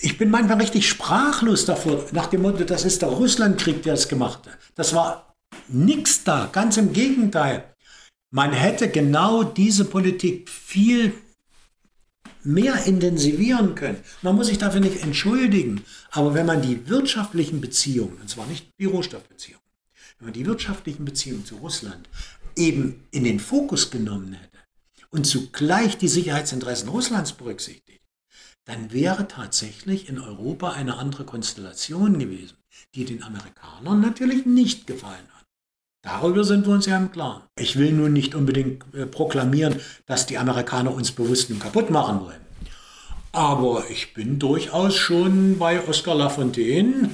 ich bin manchmal richtig sprachlos davor, nach dem Motto, das ist der Russlandkrieg, der es gemacht hat. Das war nichts da, ganz im Gegenteil. Man hätte genau diese Politik viel mehr intensivieren können. Man muss sich dafür nicht entschuldigen. Aber wenn man die wirtschaftlichen Beziehungen, und zwar nicht die Rohstoffbeziehungen, wenn man die wirtschaftlichen Beziehungen zu Russland eben in den Fokus genommen hätte und zugleich die Sicherheitsinteressen Russlands berücksichtigt, dann wäre tatsächlich in Europa eine andere Konstellation gewesen, die den Amerikanern natürlich nicht gefallen hat. Darüber sind wir uns ja im Klaren. Ich will nun nicht unbedingt äh, proklamieren, dass die Amerikaner uns bewusst nun kaputt machen wollen. Aber ich bin durchaus schon bei Oscar Lafontaine.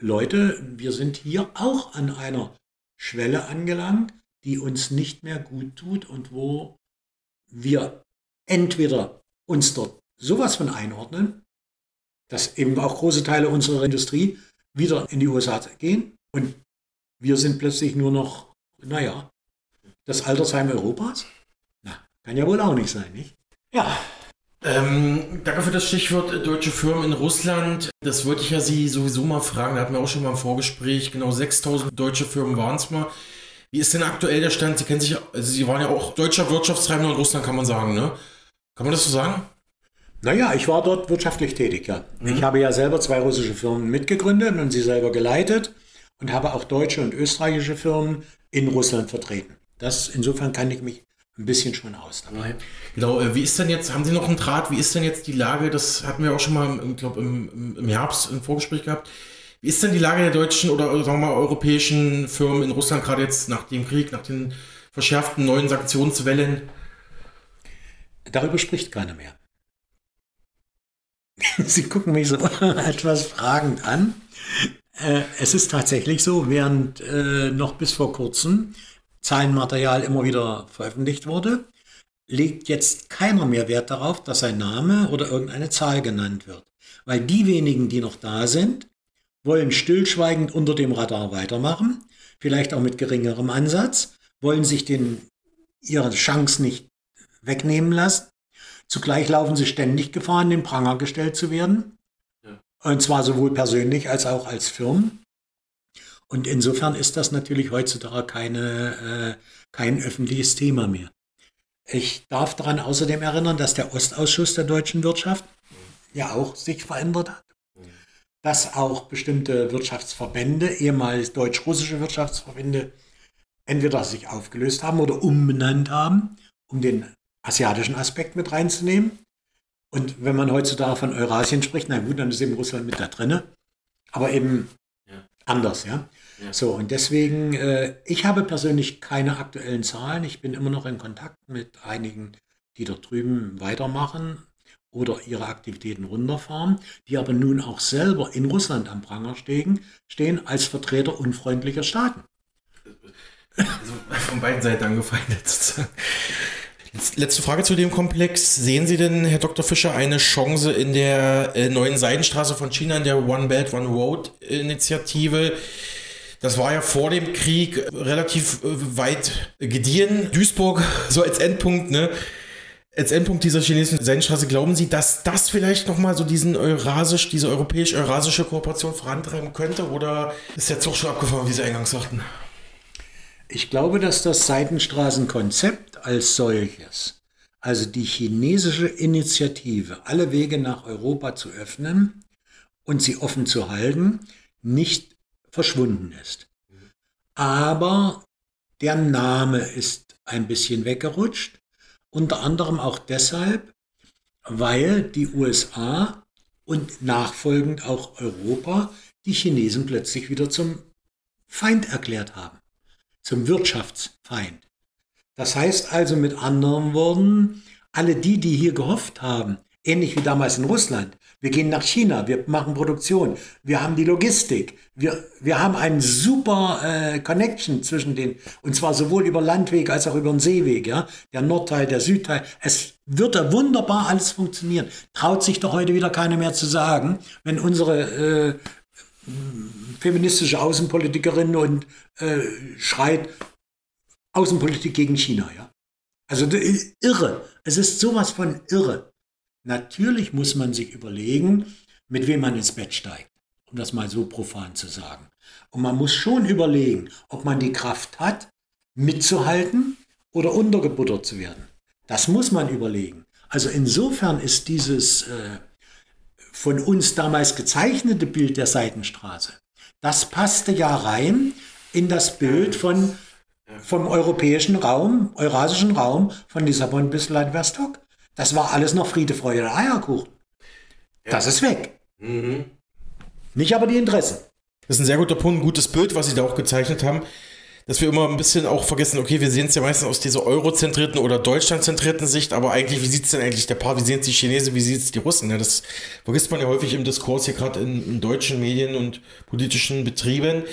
Leute, wir sind hier auch an einer Schwelle angelangt, die uns nicht mehr gut tut und wo wir entweder uns dort sowas von einordnen, dass eben auch große Teile unserer Industrie wieder in die USA gehen und wir sind plötzlich nur noch, naja, das Altersheim Europas? Na, kann ja wohl auch nicht sein, nicht? Ja, ähm, danke für das Stichwort äh, deutsche Firmen in Russland. Das wollte ich ja Sie sowieso mal fragen. Da hatten wir auch schon mal im Vorgespräch. Genau 6000 deutsche Firmen waren es mal. Wie ist denn aktuell der Stand? Sie kennen sich, also Sie waren ja auch deutscher Wirtschaftstreibender in Russland, kann man sagen, ne? Kann man das so sagen? Naja, ich war dort wirtschaftlich tätig, ja. Mhm. Ich habe ja selber zwei russische Firmen mitgegründet und sie selber geleitet und habe auch deutsche und österreichische Firmen in Russland vertreten. Das, insofern kann ich mich ein bisschen schon aus dabei. Genau, äh, wie ist denn jetzt, haben Sie noch einen Draht, wie ist denn jetzt die Lage, das hatten wir auch schon mal, ich glaube, im, im Herbst im Vorgespräch gehabt, wie ist denn die Lage der deutschen oder sagen wir mal europäischen Firmen in Russland gerade jetzt nach dem Krieg, nach den verschärften neuen Sanktionswellen? Darüber spricht keiner mehr. <laughs> Sie gucken mich so <laughs> etwas fragend an. Äh, es ist tatsächlich so, während äh, noch bis vor kurzem Zahlenmaterial immer wieder veröffentlicht wurde, legt jetzt keiner mehr Wert darauf, dass sein Name oder irgendeine Zahl genannt wird. Weil die wenigen, die noch da sind, wollen stillschweigend unter dem Radar weitermachen, vielleicht auch mit geringerem Ansatz, wollen sich den, ihre Chance nicht wegnehmen lassen. Zugleich laufen sie ständig Gefahr, in den Pranger gestellt zu werden. Und zwar sowohl persönlich als auch als Firmen. Und insofern ist das natürlich heutzutage keine, äh, kein öffentliches Thema mehr. Ich darf daran außerdem erinnern, dass der Ostausschuss der deutschen Wirtschaft ja auch sich verändert hat. Dass auch bestimmte Wirtschaftsverbände, ehemals deutsch-russische Wirtschaftsverbände, entweder sich aufgelöst haben oder umbenannt haben, um den asiatischen Aspekt mit reinzunehmen. Und wenn man heutzutage von Eurasien spricht, na gut, dann ist eben Russland mit da drinne. Aber eben anders, ja. ja. So, und deswegen, äh, ich habe persönlich keine aktuellen Zahlen. Ich bin immer noch in Kontakt mit einigen, die dort drüben weitermachen oder ihre Aktivitäten runterfahren, die aber nun auch selber in Russland am Pranger stehen, stehen als Vertreter unfreundlicher Staaten. Also <laughs> von beiden Seiten angefeindet sozusagen. Letzte Frage zu dem Komplex. Sehen Sie denn, Herr Dr. Fischer, eine Chance in der äh, neuen Seidenstraße von China, in der One Belt, One Road Initiative? Das war ja vor dem Krieg relativ äh, weit gediehen. Duisburg <laughs> so als Endpunkt, ne? Als Endpunkt dieser chinesischen Seidenstraße, glauben Sie, dass das vielleicht nochmal so diesen eurasisch, diese europäisch-eurasische Kooperation vorantreiben könnte? Oder ist der Zug schon abgefahren, wie Sie eingangs sagten? Ich glaube, dass das Seitenstraßenkonzept als solches, also die chinesische Initiative, alle Wege nach Europa zu öffnen und sie offen zu halten, nicht verschwunden ist. Aber der Name ist ein bisschen weggerutscht, unter anderem auch deshalb, weil die USA und nachfolgend auch Europa die Chinesen plötzlich wieder zum Feind erklärt haben zum Wirtschaftsfeind. Das heißt also mit anderen Worten, alle die, die hier gehofft haben, ähnlich wie damals in Russland, wir gehen nach China, wir machen Produktion, wir haben die Logistik, wir, wir haben einen super äh, Connection zwischen den, und zwar sowohl über Landweg als auch über den Seeweg, ja, der Nordteil, der Südteil. Es wird da wunderbar alles funktionieren. Traut sich doch heute wieder keiner mehr zu sagen, wenn unsere äh, feministische Außenpolitikerin und äh, schreit Außenpolitik gegen China, ja. Also irre. Es ist sowas von irre. Natürlich muss man sich überlegen, mit wem man ins Bett steigt, um das mal so profan zu sagen. Und man muss schon überlegen, ob man die Kraft hat, mitzuhalten oder untergebuttert zu werden. Das muss man überlegen. Also insofern ist dieses äh, von uns damals gezeichnete Bild der Seitenstraße, das passte ja rein in das Bild von, vom europäischen Raum, eurasischen Raum, von Lissabon bis Vladivostok. Das war alles noch Friede, Freude, Eierkuchen. Das ist weg. Mhm. Nicht aber die Interessen. Das ist ein sehr guter Punkt, ein gutes Bild, was Sie da auch gezeichnet haben. Dass wir immer ein bisschen auch vergessen, okay, wir sehen es ja meistens aus dieser eurozentrierten oder deutschlandzentrierten Sicht, aber eigentlich, wie sieht es denn eigentlich der Paar, wie sehen es die Chinesen, wie sieht es die Russen? Ja, das vergisst man ja häufig im Diskurs hier gerade in, in deutschen Medien und politischen Betrieben.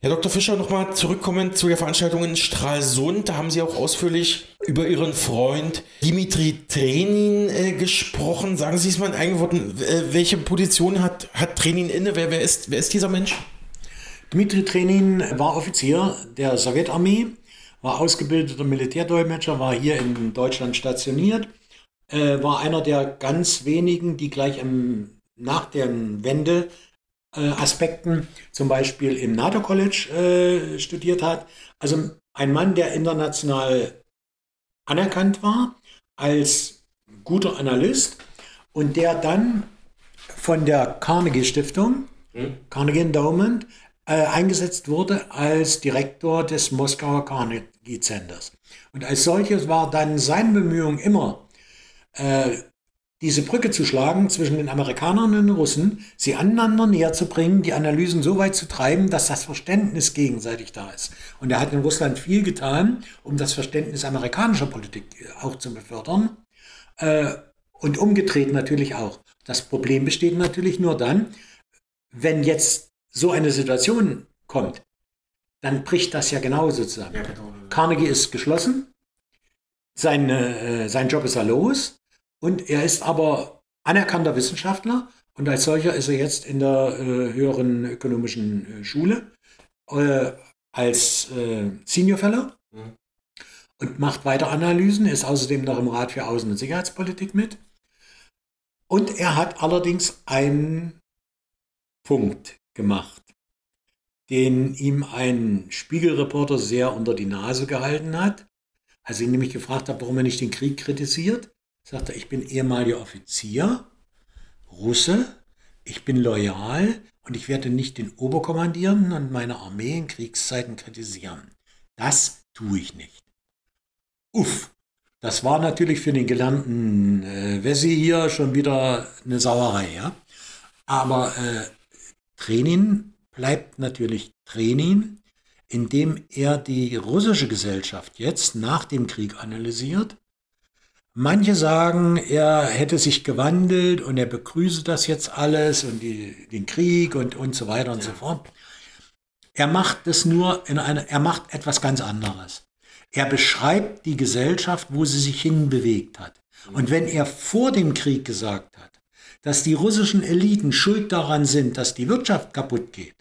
Herr Dr. Fischer, nochmal zurückkommen zu der Veranstaltung in Stralsund. Da haben Sie auch ausführlich über Ihren Freund Dimitri Trenin äh, gesprochen. Sagen Sie es mal in eigenen Worten, äh, welche Position hat, hat Trenin inne? Wer, wer, ist, wer ist dieser Mensch? Dmitri Trenin war Offizier der Sowjetarmee, war ausgebildeter Militärdolmetscher, war hier in Deutschland stationiert, äh, war einer der ganz wenigen, die gleich im, nach der Wende äh, Aspekten, zum Beispiel im NATO-College äh, studiert hat. Also ein Mann, der international anerkannt war als guter Analyst und der dann von der Carnegie Stiftung, hm? Carnegie Endowment, äh, eingesetzt wurde als Direktor des Moskauer Carnegie Centers. Und als solches war dann seine Bemühung immer, äh, diese Brücke zu schlagen zwischen den Amerikanern und den Russen, sie aneinander näher zu bringen, die Analysen so weit zu treiben, dass das Verständnis gegenseitig da ist. Und er hat in Russland viel getan, um das Verständnis amerikanischer Politik äh, auch zu befördern. Äh, und umgedreht natürlich auch. Das Problem besteht natürlich nur dann, wenn jetzt so eine Situation kommt, dann bricht das ja genauso zusammen. Ja, genau. Carnegie ist geschlossen, sein, äh, sein Job ist er los und er ist aber anerkannter Wissenschaftler und als solcher ist er jetzt in der äh, höheren ökonomischen äh, Schule äh, als äh, Senior Fellow mhm. und macht weiter Analysen, ist außerdem noch im Rat für Außen- und Sicherheitspolitik mit. Und er hat allerdings einen Punkt gemacht, den ihm ein Spiegelreporter sehr unter die Nase gehalten hat, als ich ihn nämlich gefragt habe, warum er nicht den Krieg kritisiert sagt er, ich bin ehemaliger Offizier, Russe, ich bin loyal und ich werde nicht den Oberkommandierenden und meine Armee in Kriegszeiten kritisieren. Das tue ich nicht. Uff, das war natürlich für den gelernten äh, Wessi hier schon wieder eine Sauerei, ja. Aber äh, Trenin bleibt natürlich Trenin, indem er die russische Gesellschaft jetzt nach dem Krieg analysiert Manche sagen, er hätte sich gewandelt und er begrüße das jetzt alles und die, den Krieg und, und so weiter und ja. so fort. Er macht es nur in eine, er macht etwas ganz anderes. Er beschreibt die Gesellschaft, wo sie sich hinbewegt hat. Und wenn er vor dem Krieg gesagt hat, dass die russischen Eliten schuld daran sind, dass die Wirtschaft kaputt geht,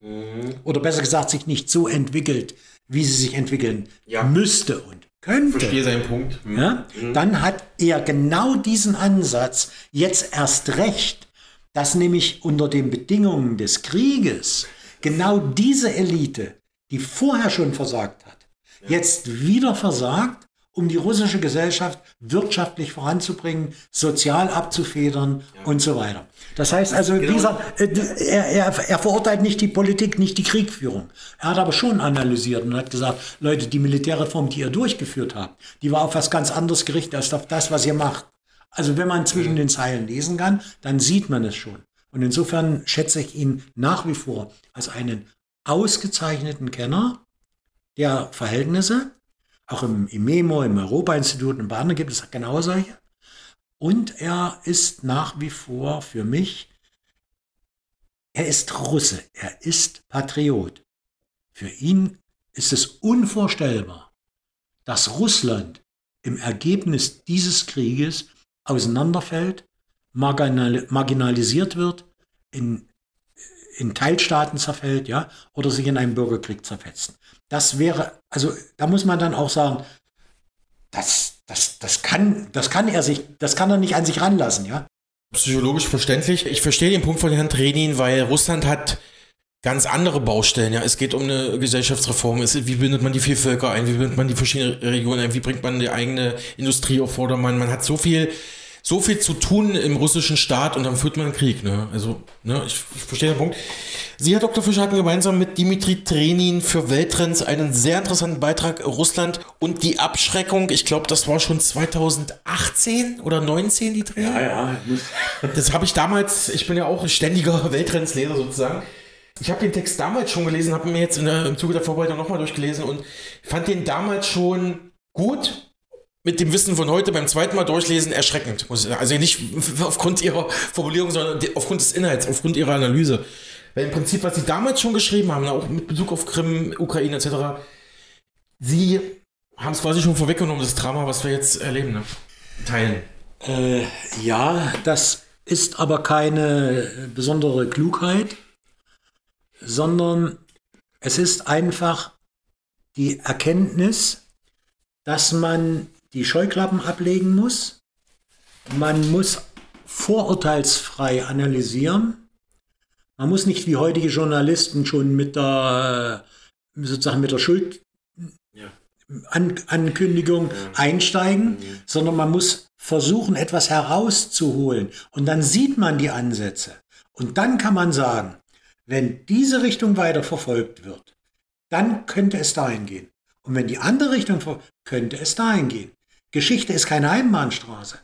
mhm. oder besser gesagt sich nicht so entwickelt, wie sie sich entwickeln ja. müsste und könnte. Verstehe seinen Punkt. Hm. Ja? Hm. Dann hat er genau diesen Ansatz jetzt erst recht, dass nämlich unter den Bedingungen des Krieges genau diese Elite, die vorher schon versagt hat, ja. jetzt wieder versagt um die russische Gesellschaft wirtschaftlich voranzubringen, sozial abzufedern ja. und so weiter. Das heißt also, genau. dieser, äh, er, er, er, verurteilt nicht die Politik, nicht die Kriegführung. Er hat aber schon analysiert und hat gesagt, Leute, die Militärreform, die ihr durchgeführt habt, die war auf was ganz anderes gerichtet als auf das, was ihr macht. Also wenn man zwischen den Zeilen lesen kann, dann sieht man es schon. Und insofern schätze ich ihn nach wie vor als einen ausgezeichneten Kenner der Verhältnisse, auch im, im MEMO, im Europa-Institut und bei anderen gibt es genau solche. Und er ist nach wie vor für mich, er ist Russe, er ist Patriot. Für ihn ist es unvorstellbar, dass Russland im Ergebnis dieses Krieges auseinanderfällt, marginalisiert wird, in, in Teilstaaten zerfällt, ja, oder sich in einen Bürgerkrieg zerfetzt. Das wäre, also da muss man dann auch sagen, das, das, das, kann, das kann er sich, das kann er nicht an sich ranlassen, ja. Psychologisch verständlich. Ich verstehe den Punkt von Herrn Trenin, weil Russland hat ganz andere Baustellen. Ja, es geht um eine Gesellschaftsreform. Es, wie bindet man die vier Völker ein? Wie bindet man die verschiedenen Regionen ein? Wie bringt man die eigene Industrie auf Vordermann? Man hat so viel so viel zu tun im russischen Staat und dann führt man einen Krieg. Ne? Also, ne, ich, ich verstehe den Punkt. Sie, Herr Dr. Fischer, hatten gemeinsam mit Dimitri Trenin für Welttrends einen sehr interessanten Beitrag Russland und die Abschreckung. Ich glaube, das war schon 2018 oder 19 die Dreh. Ja, ja. Das habe ich damals, ich bin ja auch ständiger <laughs> Welttrends-Leser sozusagen. Ich habe den Text damals schon gelesen, habe mir jetzt der, im Zuge der Vorbereitung nochmal durchgelesen und fand den damals schon gut. Mit dem Wissen von heute beim zweiten Mal durchlesen erschreckend. Also nicht <laughs> aufgrund ihrer Formulierung, sondern aufgrund des Inhalts, aufgrund ihrer Analyse. Weil im Prinzip, was sie damals schon geschrieben haben, auch mit Bezug auf Krim, Ukraine etc., sie haben es quasi schon vorweggenommen, das Drama, was wir jetzt erleben, ne? teilen. Äh, ja, das ist aber keine besondere Klugheit sondern es ist einfach die Erkenntnis, dass man die Scheuklappen ablegen muss. Man muss vorurteilsfrei analysieren. Man muss nicht wie heutige Journalisten schon mit der sozusagen mit der Schuldankündigung ja. einsteigen, ja. sondern man muss versuchen, etwas herauszuholen. Und dann sieht man die Ansätze. Und dann kann man sagen, wenn diese Richtung weiter verfolgt wird, dann könnte es dahin gehen. Und wenn die andere Richtung könnte es dahin gehen. Geschichte ist keine Einbahnstraße.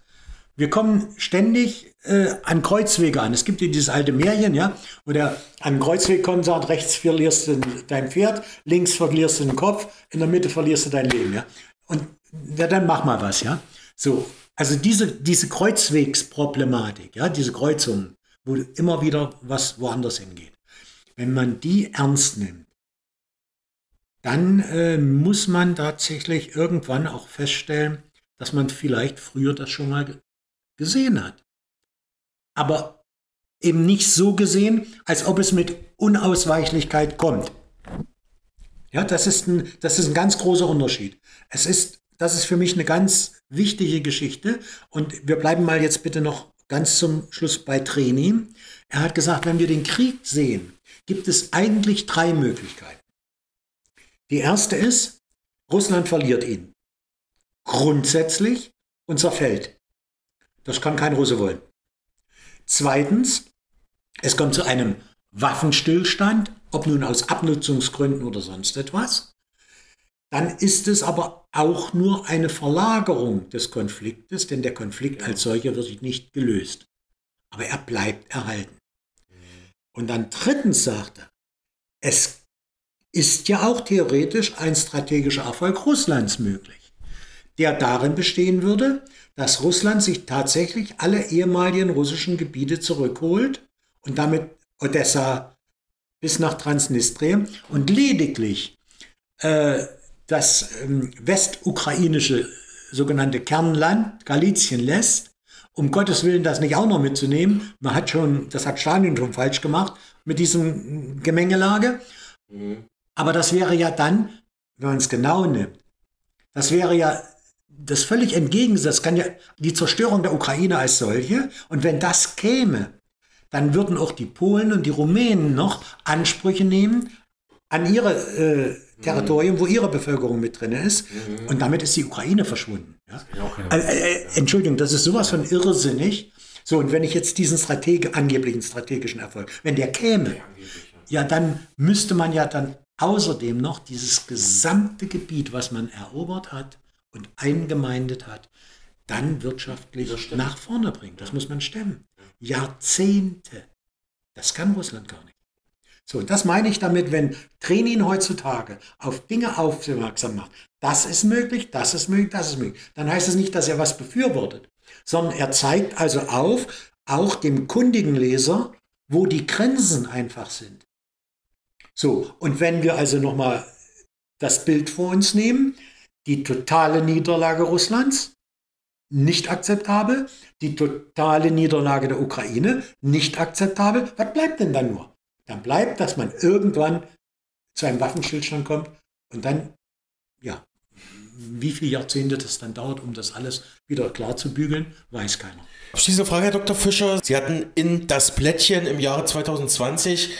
Wir kommen ständig äh, an Kreuzwege an. Es gibt ja dieses alte Märchen, ja, wo der an Kreuzweg kommt und sagt, rechts verlierst du dein Pferd, links verlierst du den Kopf, in der Mitte verlierst du dein Leben, ja. Und ja, dann mach mal was, ja. So, also diese, diese Kreuzwegsproblematik, ja, diese Kreuzungen, wo immer wieder was woanders hingeht. Wenn man die ernst nimmt, dann äh, muss man tatsächlich irgendwann auch feststellen, dass man vielleicht früher das schon mal gesehen hat. Aber eben nicht so gesehen, als ob es mit Unausweichlichkeit kommt. Ja, das ist ein, das ist ein ganz großer Unterschied. Es ist, das ist für mich eine ganz wichtige Geschichte. Und wir bleiben mal jetzt bitte noch ganz zum Schluss bei Treni. Er hat gesagt, wenn wir den Krieg sehen, gibt es eigentlich drei Möglichkeiten. Die erste ist, Russland verliert ihn. Grundsätzlich und zerfällt. Das kann kein Russe wollen. Zweitens, es kommt zu einem Waffenstillstand, ob nun aus Abnutzungsgründen oder sonst etwas. Dann ist es aber auch nur eine Verlagerung des Konfliktes, denn der Konflikt als solcher wird nicht gelöst. Aber er bleibt erhalten. Und dann drittens sagt er, es ist ja auch theoretisch ein strategischer Erfolg Russlands möglich, der darin bestehen würde, dass Russland sich tatsächlich alle ehemaligen russischen Gebiete zurückholt und damit Odessa bis nach Transnistrien und lediglich äh, das ähm, westukrainische sogenannte Kernland Galizien lässt um Gottes Willen das nicht auch noch mitzunehmen. Man hat schon, das hat Stalin schon falsch gemacht mit diesem Gemengelage. Mhm. Aber das wäre ja dann, wenn man es genau nimmt, das wäre ja das völlig entgegengesetzt. Kann ja die Zerstörung der Ukraine als solche. Und wenn das käme, dann würden auch die Polen und die Rumänen noch Ansprüche nehmen an ihre äh, Territorium, wo ihre Bevölkerung mit drin ist. Mhm. Und damit ist die Ukraine verschwunden. Ja? Äh, äh, Entschuldigung, das ist sowas von irrsinnig. So, und wenn ich jetzt diesen Strateg angeblichen strategischen Erfolg, wenn der käme, ja, dann müsste man ja dann außerdem noch dieses gesamte Gebiet, was man erobert hat und eingemeindet hat, dann wirtschaftlich nach vorne bringen. Das muss man stemmen. Jahrzehnte. Das kann Russland gar nicht. So, das meine ich damit, wenn Training heutzutage auf Dinge aufmerksam macht. Das ist möglich, das ist möglich, das ist möglich. Dann heißt es nicht, dass er was befürwortet, sondern er zeigt also auf, auch dem kundigen Leser, wo die Grenzen einfach sind. So, und wenn wir also nochmal das Bild vor uns nehmen, die totale Niederlage Russlands, nicht akzeptabel, die totale Niederlage der Ukraine, nicht akzeptabel, was bleibt denn dann nur? dann bleibt, dass man irgendwann zu einem Waffenstillstand kommt und dann, ja, wie viele Jahrzehnte das dann dauert, um das alles wieder klar zu bügeln, weiß keiner. Abschließende Frage, Herr Dr. Fischer. Sie hatten in das Blättchen im Jahre 2020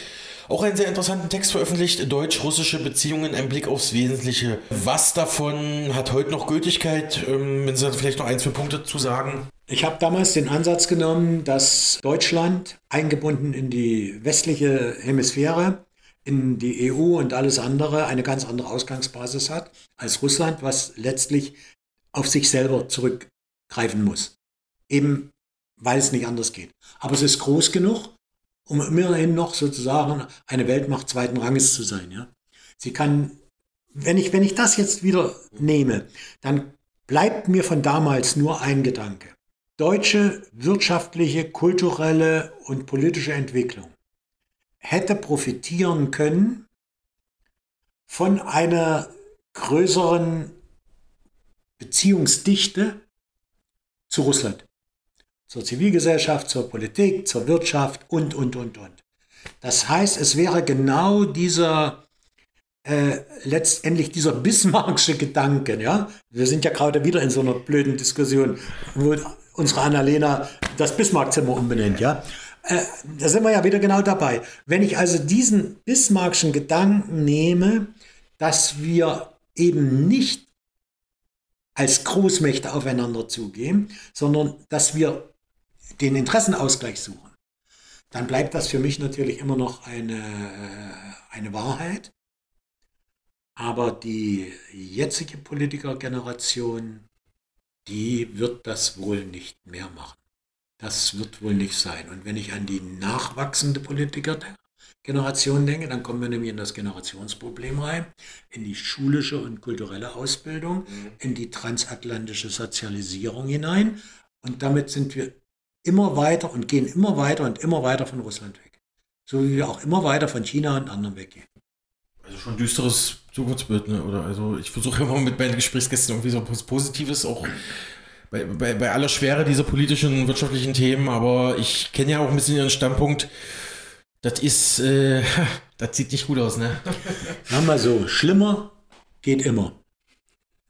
auch einen sehr interessanten Text veröffentlicht, Deutsch-russische Beziehungen, ein Blick aufs Wesentliche. Was davon hat heute noch Gültigkeit? Ähm, wenn Sie vielleicht noch ein, zwei Punkte zu sagen. Ich habe damals den Ansatz genommen, dass Deutschland eingebunden in die westliche Hemisphäre, in die EU und alles andere eine ganz andere Ausgangsbasis hat als Russland, was letztlich auf sich selber zurückgreifen muss. Eben weil es nicht anders geht. Aber es ist groß genug, um immerhin noch sozusagen eine Weltmacht zweiten Ranges zu sein. Ja? Sie kann, wenn ich, wenn ich das jetzt wieder nehme, dann bleibt mir von damals nur ein Gedanke. Deutsche wirtschaftliche, kulturelle und politische Entwicklung hätte profitieren können von einer größeren Beziehungsdichte zu Russland zur Zivilgesellschaft, zur Politik, zur Wirtschaft und, und, und, und. Das heißt, es wäre genau dieser, äh, letztendlich dieser bismarcksche Gedanke, ja. Wir sind ja gerade wieder in so einer blöden Diskussion, wo unsere Annalena das Bismarckzimmer umbenennt, ja. Äh, da sind wir ja wieder genau dabei. Wenn ich also diesen bismarckschen Gedanken nehme, dass wir eben nicht als Großmächte aufeinander zugehen, sondern dass wir den Interessenausgleich suchen, dann bleibt das für mich natürlich immer noch eine, äh, eine Wahrheit. Aber die jetzige Politikergeneration, die wird das wohl nicht mehr machen. Das wird wohl nicht sein. Und wenn ich an die nachwachsende Politikergeneration denke, dann kommen wir nämlich in das Generationsproblem rein, in die schulische und kulturelle Ausbildung, mhm. in die transatlantische Sozialisierung hinein. Und damit sind wir immer weiter und gehen immer weiter und immer weiter von Russland weg. So wie wir auch immer weiter von China und anderen weggehen. Also schon düsteres Zukunftsbild, ne? Oder also ich versuche immer mit meinen Gesprächsgästen irgendwie so was Positives auch bei, bei, bei aller Schwere dieser politischen, wirtschaftlichen Themen, aber ich kenne ja auch ein bisschen ihren Standpunkt. Das ist, äh, <laughs> das sieht nicht gut aus, ne? Sagen wir so, schlimmer geht immer.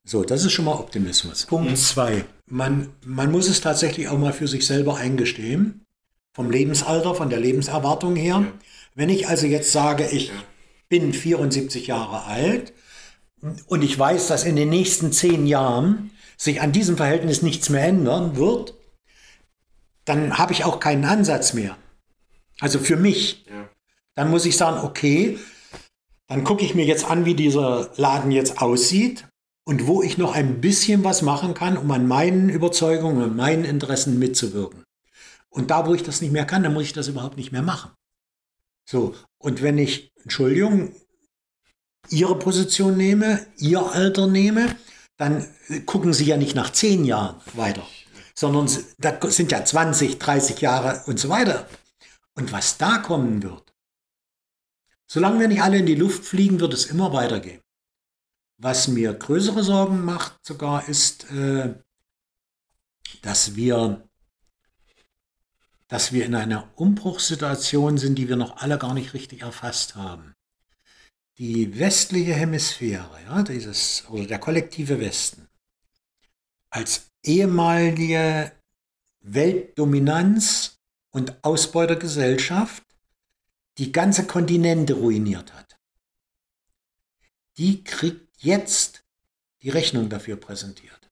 So, das ist schon mal Optimismus. Punkt 2. Mhm. Man, man muss es tatsächlich auch mal für sich selber eingestehen. Vom Lebensalter, von der Lebenserwartung her. Ja. Wenn ich also jetzt sage, ich ja. bin 74 Jahre alt und ich weiß, dass in den nächsten zehn Jahren sich an diesem Verhältnis nichts mehr ändern wird, dann habe ich auch keinen Ansatz mehr. Also für mich. Ja. Dann muss ich sagen, okay, dann gucke ich mir jetzt an, wie dieser Laden jetzt aussieht und wo ich noch ein bisschen was machen kann, um an meinen Überzeugungen und meinen Interessen mitzuwirken. Und da, wo ich das nicht mehr kann, dann muss ich das überhaupt nicht mehr machen. So, und wenn ich, Entschuldigung, Ihre Position nehme, Ihr Alter nehme, dann gucken Sie ja nicht nach zehn Jahren weiter, sondern da sind ja 20, 30 Jahre und so weiter. Und was da kommen wird, solange wir nicht alle in die Luft fliegen, wird es immer weitergehen. Was mir größere Sorgen macht sogar ist, äh, dass wir dass wir in einer Umbruchssituation sind, die wir noch alle gar nicht richtig erfasst haben. Die westliche Hemisphäre, ja, dieses, oder der kollektive Westen, als ehemalige Weltdominanz und Ausbeutergesellschaft die ganze Kontinente ruiniert hat. Die kriegt jetzt die Rechnung dafür präsentiert.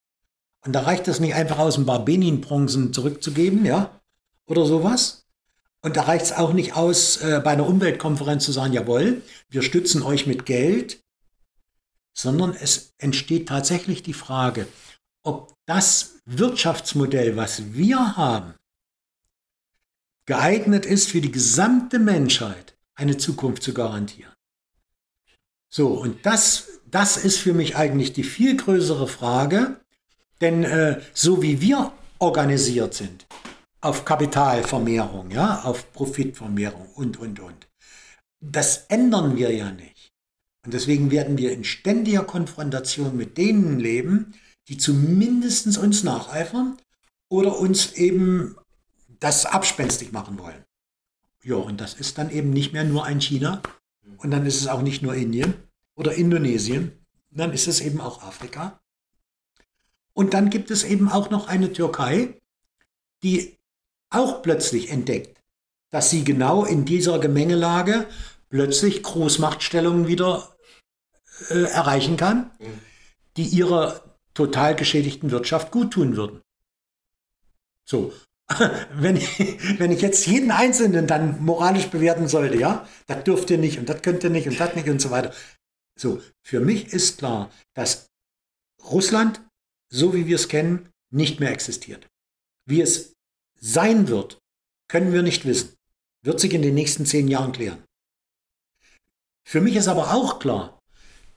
Und da reicht es nicht einfach aus ein paar Benin-Bronzen zurückzugeben, ja, oder sowas. Und da reicht es auch nicht aus, äh, bei einer Umweltkonferenz zu sagen, jawohl, wir stützen euch mit Geld, sondern es entsteht tatsächlich die Frage, ob das Wirtschaftsmodell, was wir haben, geeignet ist, für die gesamte Menschheit eine Zukunft zu garantieren. So, und das das ist für mich eigentlich die viel größere Frage, denn äh, so wie wir organisiert sind, auf Kapitalvermehrung, ja, auf Profitvermehrung und, und, und, das ändern wir ja nicht. Und deswegen werden wir in ständiger Konfrontation mit denen leben, die zumindest uns nacheifern oder uns eben das abspenstig machen wollen. Ja, und das ist dann eben nicht mehr nur ein China und dann ist es auch nicht nur Indien, oder Indonesien, dann ist es eben auch Afrika. Und dann gibt es eben auch noch eine Türkei, die auch plötzlich entdeckt, dass sie genau in dieser Gemengelage plötzlich Großmachtstellungen wieder äh, erreichen kann, die ihrer total geschädigten Wirtschaft guttun würden. So, <laughs> wenn ich, wenn ich jetzt jeden Einzelnen dann moralisch bewerten sollte, ja, das dürfte nicht und das könnte nicht und das nicht und so weiter. So, für mich ist klar, dass Russland, so wie wir es kennen, nicht mehr existiert. Wie es sein wird, können wir nicht wissen. Wird sich in den nächsten zehn Jahren klären. Für mich ist aber auch klar,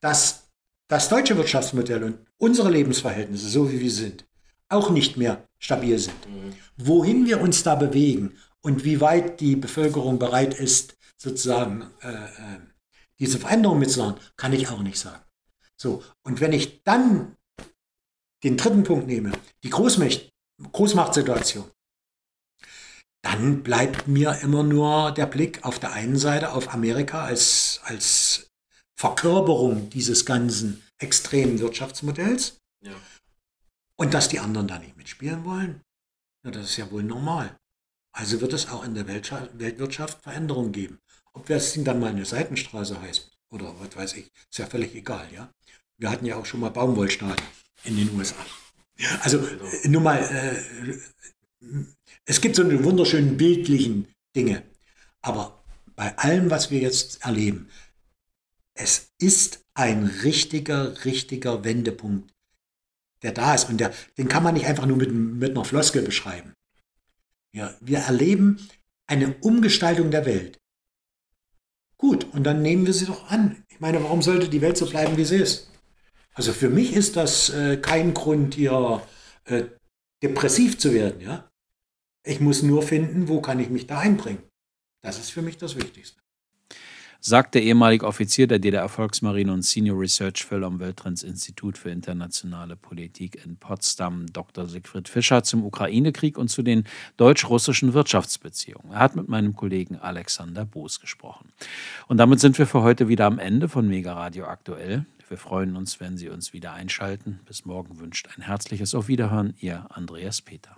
dass das deutsche Wirtschaftsmodell und unsere Lebensverhältnisse, so wie wir sind, auch nicht mehr stabil sind. Mhm. Wohin wir uns da bewegen und wie weit die Bevölkerung bereit ist, sozusagen äh, äh, diese Veränderung mitzumachen, kann ich auch nicht sagen. So, und wenn ich dann den dritten Punkt nehme, die Großmacht, Großmachtsituation, dann bleibt mir immer nur der Blick auf der einen Seite auf Amerika als, als Verkörperung dieses ganzen extremen Wirtschaftsmodells. Ja. Und dass die anderen da nicht mitspielen wollen, na, das ist ja wohl normal. Also wird es auch in der Weltwirtschaft Veränderungen geben. Ob das Ding dann mal eine Seitenstraße heißt oder was weiß ich, ist ja völlig egal, ja. Wir hatten ja auch schon mal Baumwollstaaten in den USA. Also äh, nur mal, äh, es gibt so eine wunderschönen bildlichen Dinge, aber bei allem, was wir jetzt erleben, es ist ein richtiger, richtiger Wendepunkt, der da ist. Und der, den kann man nicht einfach nur mit, mit einer Floskel beschreiben. Ja, wir erleben eine Umgestaltung der Welt. Gut, und dann nehmen wir sie doch an. Ich meine, warum sollte die Welt so bleiben, wie sie ist? Also für mich ist das äh, kein Grund, hier äh, depressiv zu werden. Ja? Ich muss nur finden, wo kann ich mich da einbringen. Das ist für mich das Wichtigste sagt der ehemalige Offizier der DDR-Volksmarine und Senior Research Fellow am Welttrends-Institut für internationale Politik in Potsdam, Dr. Siegfried Fischer, zum Ukraine-Krieg und zu den deutsch-russischen Wirtschaftsbeziehungen. Er hat mit meinem Kollegen Alexander Boos gesprochen. Und damit sind wir für heute wieder am Ende von Mega Radio Aktuell. Wir freuen uns, wenn Sie uns wieder einschalten. Bis morgen wünscht ein herzliches Auf Wiederhören, Ihr Andreas Peter.